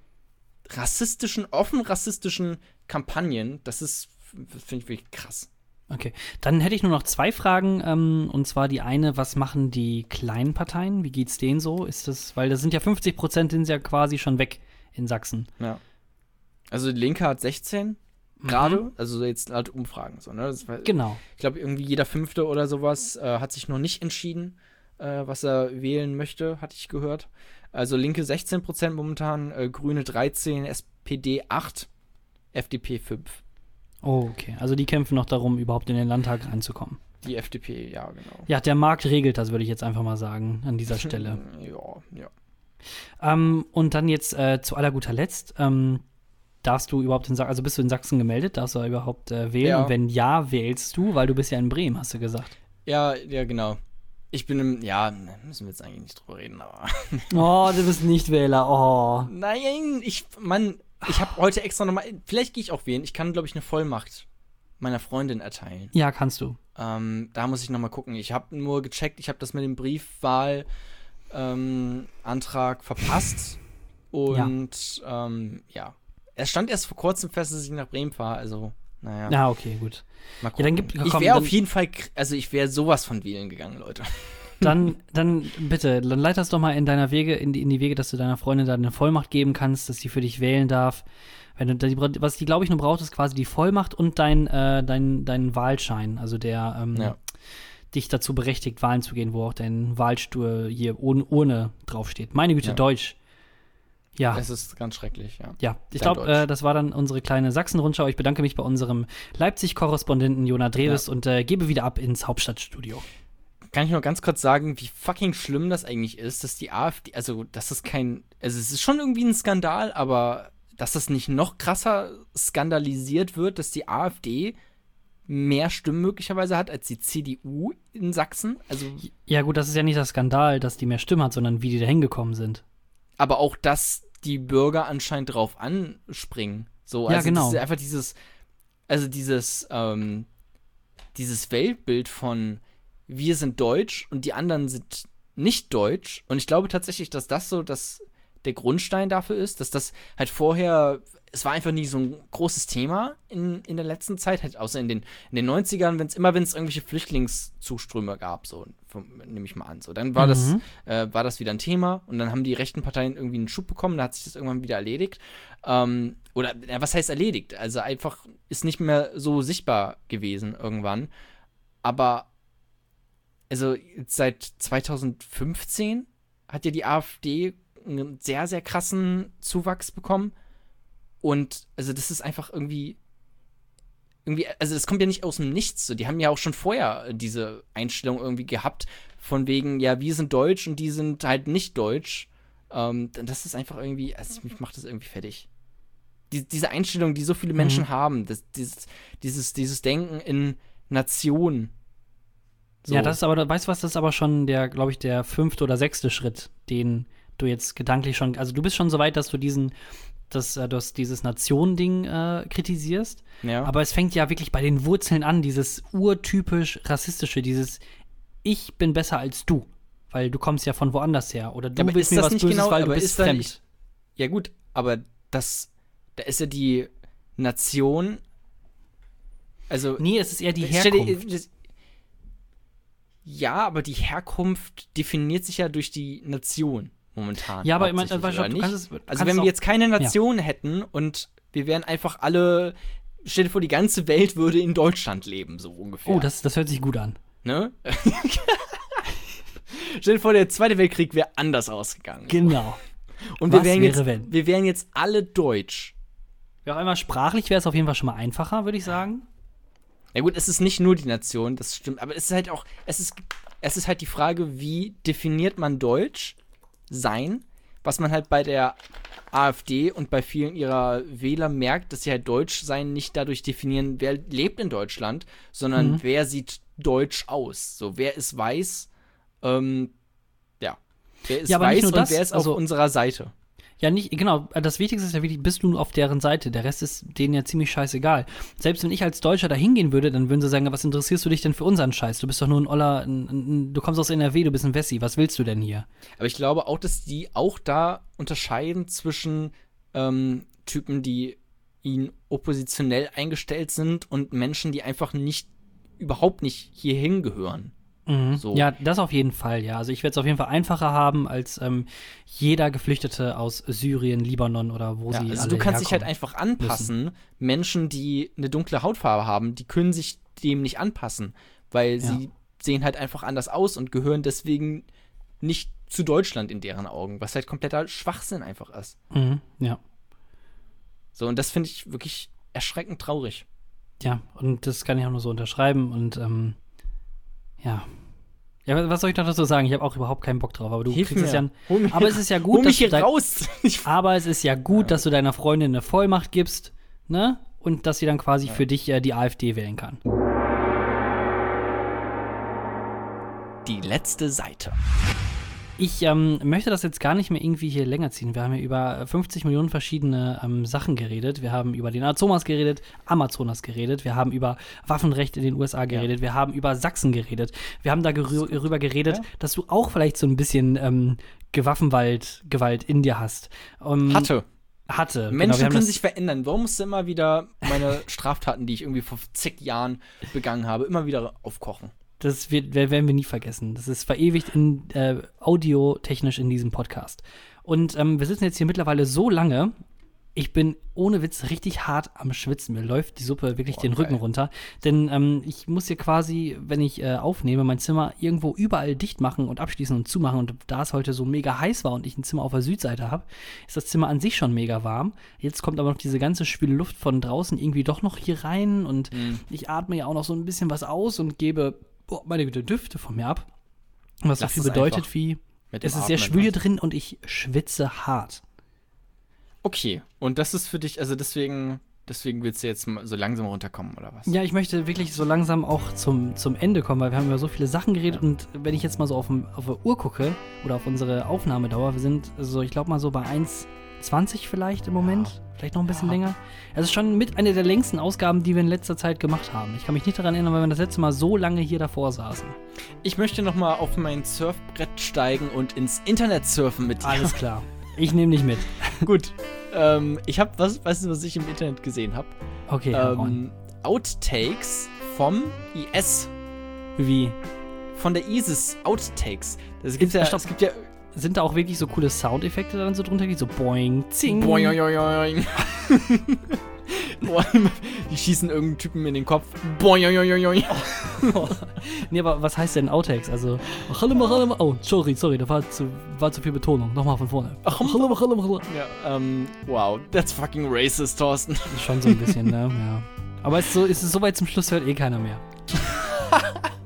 rassistischen, offen rassistischen Kampagnen, das ist, finde ich wirklich krass. Okay, dann hätte ich nur noch zwei Fragen. Ähm, und zwar die eine, was machen die kleinen Parteien? Wie geht's denen so? Ist das, weil das sind ja 50 Prozent sind ja quasi schon weg. in Sachsen. Ja. Also die Linke hat 16 Mhm. gerade, also jetzt halt Umfragen so, ne? Das Genau. Ich glaube, irgendwie jeder Fünfte oder sowas äh, hat sich noch nicht entschieden, äh, was er wählen möchte, hatte ich gehört. Also Linke 16% momentan, äh, Grüne 13, SPD 8, FDP 5. Oh, okay. Also die kämpfen noch darum, überhaupt in den Landtag reinzukommen. Die FDP, ja, genau. Ja, der Markt regelt das, würde ich jetzt einfach mal sagen, an dieser Stelle. Ja, ja. ähm, und dann jetzt äh, zu aller guter Letzt, ähm, darfst du überhaupt in Sachsen, also bist du in Sachsen gemeldet, darfst du überhaupt äh, wählen? Ja. Und wenn ja, wählst du, weil du bist ja in Bremen, hast du gesagt. Ja, ja, genau. Ich bin im, ja, müssen wir jetzt eigentlich nicht drüber reden, aber. Oh, du bist nicht Wähler, oh. Nein, ich, Mann, ich habe heute extra nochmal, vielleicht gehe ich auch wählen. Ich kann, glaube ich, eine Vollmacht meiner Freundin erteilen. Ja, kannst du. Ähm, da muss ich nochmal gucken. Ich habe nur gecheckt, ich habe das mit dem Briefwahlantrag ähm, Antrag verpasst. Und ja. Ähm, ja. Es stand erst vor kurzem fest, dass ich nach Bremen fahre, also, naja. Ja, okay, gut. Mal Ja, dann gib- ich komm, wäre dann- auf jeden Fall, also ich wäre sowas von wählen gegangen, Leute. Dann, dann bitte, dann leit das doch mal in deiner Wege, in die, in die Wege, dass du deiner Freundin da eine Vollmacht geben kannst, dass sie für dich wählen darf. Wenn du, was die, glaube ich, nur braucht, ist quasi die Vollmacht und dein, äh, dein, dein Wahlschein, also der ähm, Ja. dich dazu berechtigt, Wahlen zu gehen, wo auch dein Wahlstuhl hier ohne Urne draufsteht. Meine Güte, Ja. Deutsch. Ja. Es ist ganz schrecklich, ja. Ja, ich glaube, äh, das war dann unsere kleine Sachsen-Rundschau. Ich bedanke mich bei unserem Leipzig-Korrespondenten Jona Dreves und äh, gebe wieder ab ins Hauptstadtstudio. Kann ich nur ganz kurz sagen, wie fucking schlimm das eigentlich ist, dass die AfD, also, dass das kein, also, es ist schon irgendwie ein Skandal, aber dass das nicht noch krasser skandalisiert wird, dass die AfD mehr Stimmen möglicherweise hat als die CDU in Sachsen. Also, Ja, gut, das ist ja nicht das Skandal, dass die mehr Stimmen hat, sondern wie die da hingekommen sind. aber auch, dass die Bürger anscheinend drauf anspringen. So, Ja, also genau. das ist einfach dieses, also dieses, ähm, dieses Weltbild von wir sind deutsch und die anderen sind nicht deutsch. Und ich glaube tatsächlich, dass das so das, der Grundstein dafür ist, dass das halt vorher, es war einfach nie so ein großes Thema in, in der letzten Zeit, halt außer in den, in den 90ern, wenn es immer, wenn es irgendwelche Flüchtlingszustürme gab, so nehme ich mal an. So, dann war das Mhm. äh, war das wieder ein Thema und dann haben die rechten Parteien irgendwie einen Schub bekommen, da hat sich das irgendwann wieder erledigt. Ähm, oder ja, was heißt erledigt? Also einfach ist nicht mehr so sichtbar gewesen irgendwann. Aber also seit 2015 hat ja die AfD einen sehr, sehr krassen Zuwachs bekommen. Und also das ist einfach irgendwie. Irgendwie, also das kommt ja nicht aus dem Nichts. So. Die haben ja auch schon vorher diese Einstellung irgendwie gehabt, von wegen, ja, wir sind deutsch und die sind halt nicht deutsch. Ähm, das ist einfach irgendwie, also mich macht das irgendwie fertig. Die, diese Einstellung, die so viele Menschen haben, das, dieses, dieses, dieses Denken in Nationen. So. Ja, das ist aber, weißt du was, das ist aber schon der, glaube ich, der fünfte oder sechste Schritt, den du jetzt gedanklich schon, also du bist schon so weit, dass du diesen, dass äh, du dieses Nationen-Ding äh, kritisierst, ja. aber es fängt ja wirklich bei den Wurzeln an, dieses urtypisch rassistische, dieses Ich bin besser als du, weil du kommst ja von woanders her oder du aber willst mir was Böses, genau- weil du bist fremd. nicht- Ja, gut, aber das, da ist ja die Nation. Also. Nee, es ist eher die dir- Herkunft. das- ja, aber die Herkunft definiert sich ja durch die Nation momentan. Ja, aber ich meine, du nicht? kannst Also, wenn wir jetzt keine Nation hätten und wir wären einfach alle. Stell dir vor, die ganze Welt würde in Deutschland leben, so ungefähr. Oh, das, das hört sich gut an. Ne? Stell dir vor, der Zweite Weltkrieg wäre anders ausgegangen. Genau. Und wir wären, wäre, jetzt, wir wären jetzt alle deutsch. Ja, auch einmal sprachlich wäre es auf jeden Fall schon mal einfacher, würde ich sagen. Ja gut, es ist nicht nur die Nation, das stimmt, aber es ist halt auch, es ist, es ist halt die Frage, wie definiert man Deutsch sein, was man halt bei der AfD und bei vielen ihrer Wähler merkt, dass sie halt Deutsch sein nicht dadurch definieren, wer lebt in Deutschland, sondern Mhm. wer sieht deutsch aus. So, wer ist weiß, ähm, ja. Wer ist Ja, weiß und das, wer ist also- auf unserer Seite. Ja, nicht, genau, das Wichtigste ist ja wirklich, bist du auf deren Seite? Der Rest ist denen ja ziemlich scheißegal. Selbst wenn ich als Deutscher da hingehen würde, dann würden sie sagen, was interessierst du dich denn für unseren Scheiß? Du bist doch nur ein Oller, ein, ein, du kommst aus NRW, du bist ein Wessi, was willst du denn hier? Aber ich glaube auch, dass die auch da unterscheiden zwischen ähm, Typen, die ihnen oppositionell eingestellt sind und Menschen, die einfach nicht, überhaupt nicht hierhin gehören. Mhm. So. Ja, das auf jeden Fall, ja. Also ich werde es auf jeden Fall einfacher haben als ähm, jeder Geflüchtete aus Syrien, Libanon oder wo Ja, sie also alle du kannst dich halt einfach anpassen. Menschen, die eine dunkle Hautfarbe haben, die können sich dem nicht anpassen, weil sie sehen halt einfach anders aus und gehören deswegen nicht zu Deutschland in deren Augen, was halt kompletter Schwachsinn einfach ist. Mhm, ja. So, und das finde ich wirklich erschreckend traurig. Ja, und das kann ich auch nur so unterschreiben und ähm, ja. Ja, was soll ich noch dazu sagen? Ich habe auch überhaupt keinen Bock drauf, aber du Hilf kriegst es mir. ja. Hol mich Aber es ist ja gut, dass mich du dein, aber es ist ja gut, dass du deiner Freundin eine Vollmacht gibst, ne? Und dass sie dann quasi für dich äh, die AfD wählen kann. die letzte Seite. Ich ähm, möchte das jetzt gar nicht mehr irgendwie hier länger ziehen. Wir haben ja über 50 Millionen verschiedene ähm, Sachen geredet. Wir haben über den Azomas geredet, Amazonas geredet, wir haben über Waffenrecht in den USA geredet, wir haben über Sachsen geredet. Wir haben darüber geredet, Ja. dass du auch vielleicht so ein bisschen ähm, Gewaffenwald, Gewalt in dir hast. Ähm, Hatte. Hatte. Genau, Menschen haben können sich verändern. Warum musst du immer wieder meine Straftaten, die ich irgendwie vor zig Jahren begangen habe, immer wieder aufkochen? Das wird, wer- werden wir nie vergessen. Das ist verewigt in äh, audiotechnisch in diesem Podcast. Und ähm, wir sitzen jetzt hier mittlerweile so lange. Ich bin ohne Witz richtig hart am Schwitzen. Mir läuft die Suppe wirklich Boah, den Rücken geil. runter. Denn ähm, ich muss hier quasi, wenn ich äh, aufnehme, mein Zimmer irgendwo überall dicht machen und abschließen und zumachen. Und da es heute so mega heiß war und ich ein Zimmer auf der Südseite habe, ist das Zimmer an sich schon mega warm. Jetzt kommt aber noch diese ganze schwüle Luft von draußen irgendwie doch noch hier rein. Und Mhm. ich atme ja auch noch so ein bisschen was aus und gebe, oh, meine Güte, Düfte von mir ab. Was so Lass viel es bedeutet wie, es ist sehr schwül hier drin und ich schwitze hart. Okay, und das ist für dich, also deswegen, deswegen willst du jetzt so langsam runterkommen, oder was? Ja, ich möchte wirklich so langsam auch zum, zum Ende kommen, weil wir haben über so viele Sachen geredet und wenn ich jetzt mal so auf, auf die Uhr gucke oder auf unsere Aufnahmedauer, wir sind so, ich glaube mal so bei 1,20 vielleicht im Moment, vielleicht noch ein bisschen Ja. länger. Es ist schon mit einer der längsten Ausgaben, die wir in letzter Zeit gemacht haben. Ich kann mich nicht daran erinnern, weil wir das letzte Mal so lange hier davor saßen. Ich möchte noch mal auf mein Surfbrett steigen und ins Internet surfen mit dir. Alles klar. Ich nehme dich mit. Gut. Ähm, ich habe was, weißt du, was ich im Internet gesehen habe? Okay, ähm, Outtakes vom IS, Wie? von der ISIS. Outtakes. Das gibt's ja, stopp. es gibt ja. Sind da auch wirklich so coole Soundeffekte dann so drunter, die so boing, zing. Boing, boing, boing. Die schießen irgendeinen Typen in den Kopf. Boing, boing, boing, boing. nee, aber was heißt denn Outtakes? Also, oh, sorry, sorry, da war zu, war zu viel Betonung. Nochmal von vorne. Ja, ähm, wow, that's fucking racist, Thorsten. Schon so ein bisschen, ne? Ja. Aber es ist so, es ist so weit zum Schluss, hört eh keiner mehr.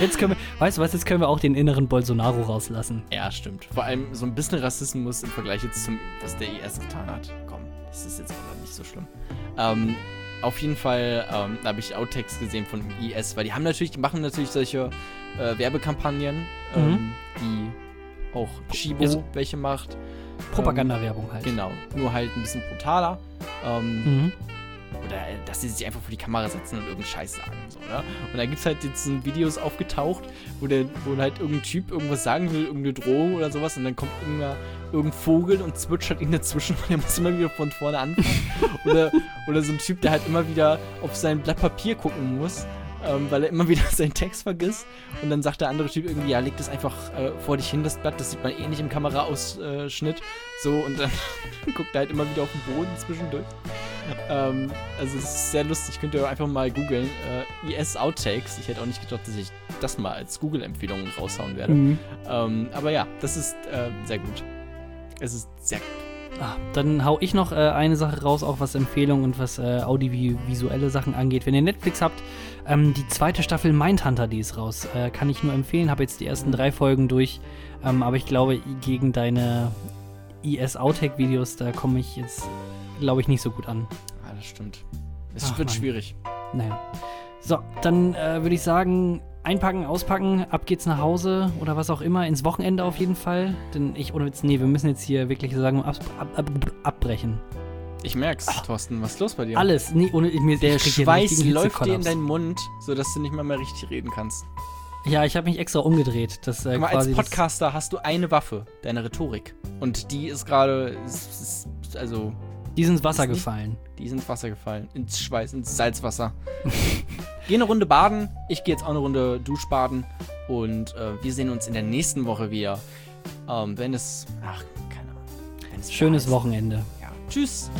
Jetzt können wir, weißt du was, jetzt können wir auch den inneren Bolsonaro rauslassen. Ja, stimmt. Vor allem so ein bisschen Rassismus im Vergleich jetzt zum, was der IS getan hat. Komm, das ist jetzt auch nicht so schlimm. Ähm, auf jeden Fall ähm, habe ich Outtakes gesehen von dem IS, weil die haben natürlich, die machen natürlich solche äh, Werbekampagnen, ähm, die auch Chibo Also- welche macht. Propagandawerbung halt. Ähm, genau, nur halt ein bisschen brutaler. Ähm, Mhm. Oder äh, dass sie sich einfach vor die Kamera setzen und irgendeinen Scheiß sagen. So, ne? Und da gibt es halt jetzt ein Videos aufgetaucht, wo, der, wo halt irgendein Typ irgendwas sagen will, irgendeine Drohung oder sowas, und dann kommt irgendein, irgendein Vogel und zwitschert ihn dazwischen und er muss immer wieder von vorne anfangen. oder, oder so ein Typ, der halt immer wieder auf sein Blatt Papier gucken muss. Ähm, weil er immer wieder seinen Text vergisst und dann sagt der andere Typ irgendwie, ja, leg das einfach äh, vor dich hin, das Blatt, das sieht man eh nicht im Kameraausschnitt. So, und dann guckt er halt immer wieder auf den Boden zwischendurch. Ähm, also es ist sehr lustig, könnt ihr einfach mal googeln. Äh, IS Outtakes. Ich hätte auch nicht gedacht, dass ich das mal als Google-Empfehlung raushauen werde. Mhm. Ähm, aber ja, das ist äh, sehr gut. Es ist sehr gut. Ah, dann hau ich noch äh, eine Sache raus, auch was Empfehlungen und was äh, audiovisuelle Sachen angeht. Wenn ihr Netflix habt, ähm, die zweite Staffel Mindhunter, die ist raus. Äh, kann ich nur empfehlen. Habe jetzt die ersten drei Folgen durch. Ähm, aber ich glaube, gegen deine IS-Outtake-Videos, da komme ich jetzt, glaube ich, nicht so gut an. Ah, das stimmt. Es Ach, wird Mann. schwierig. Naja. So, dann äh, würde ich sagen, einpacken, auspacken, ab geht's nach Hause oder was auch immer, ins Wochenende auf jeden Fall. Denn ich, ohne Witz, nee, wir müssen jetzt hier wirklich sagen, ab, ab, ab, abbrechen. Ich merk's, Thorsten. Was ist los bei dir? Alles, nee, ohne mir der Schweiß läuft dir in deinen Mund, sodass du nicht mal mehr richtig reden kannst. Ja, ich habe mich extra umgedreht. Das, äh, mal, als Podcaster hast du eine Waffe, deine Rhetorik. Und die ist gerade, also, Die sind ins Wasser nicht- gefallen. die ist ins Wasser gefallen. Ins Schweiß, ins Salzwasser. geh eine Runde baden. Ich gehe jetzt auch eine Runde Duschbaden. Und äh, wir sehen uns in der nächsten Woche wieder. Ähm, wenn es. Ach, keine Ahnung. Wenn es Schönes. Wochenende. Ja. Tschüss.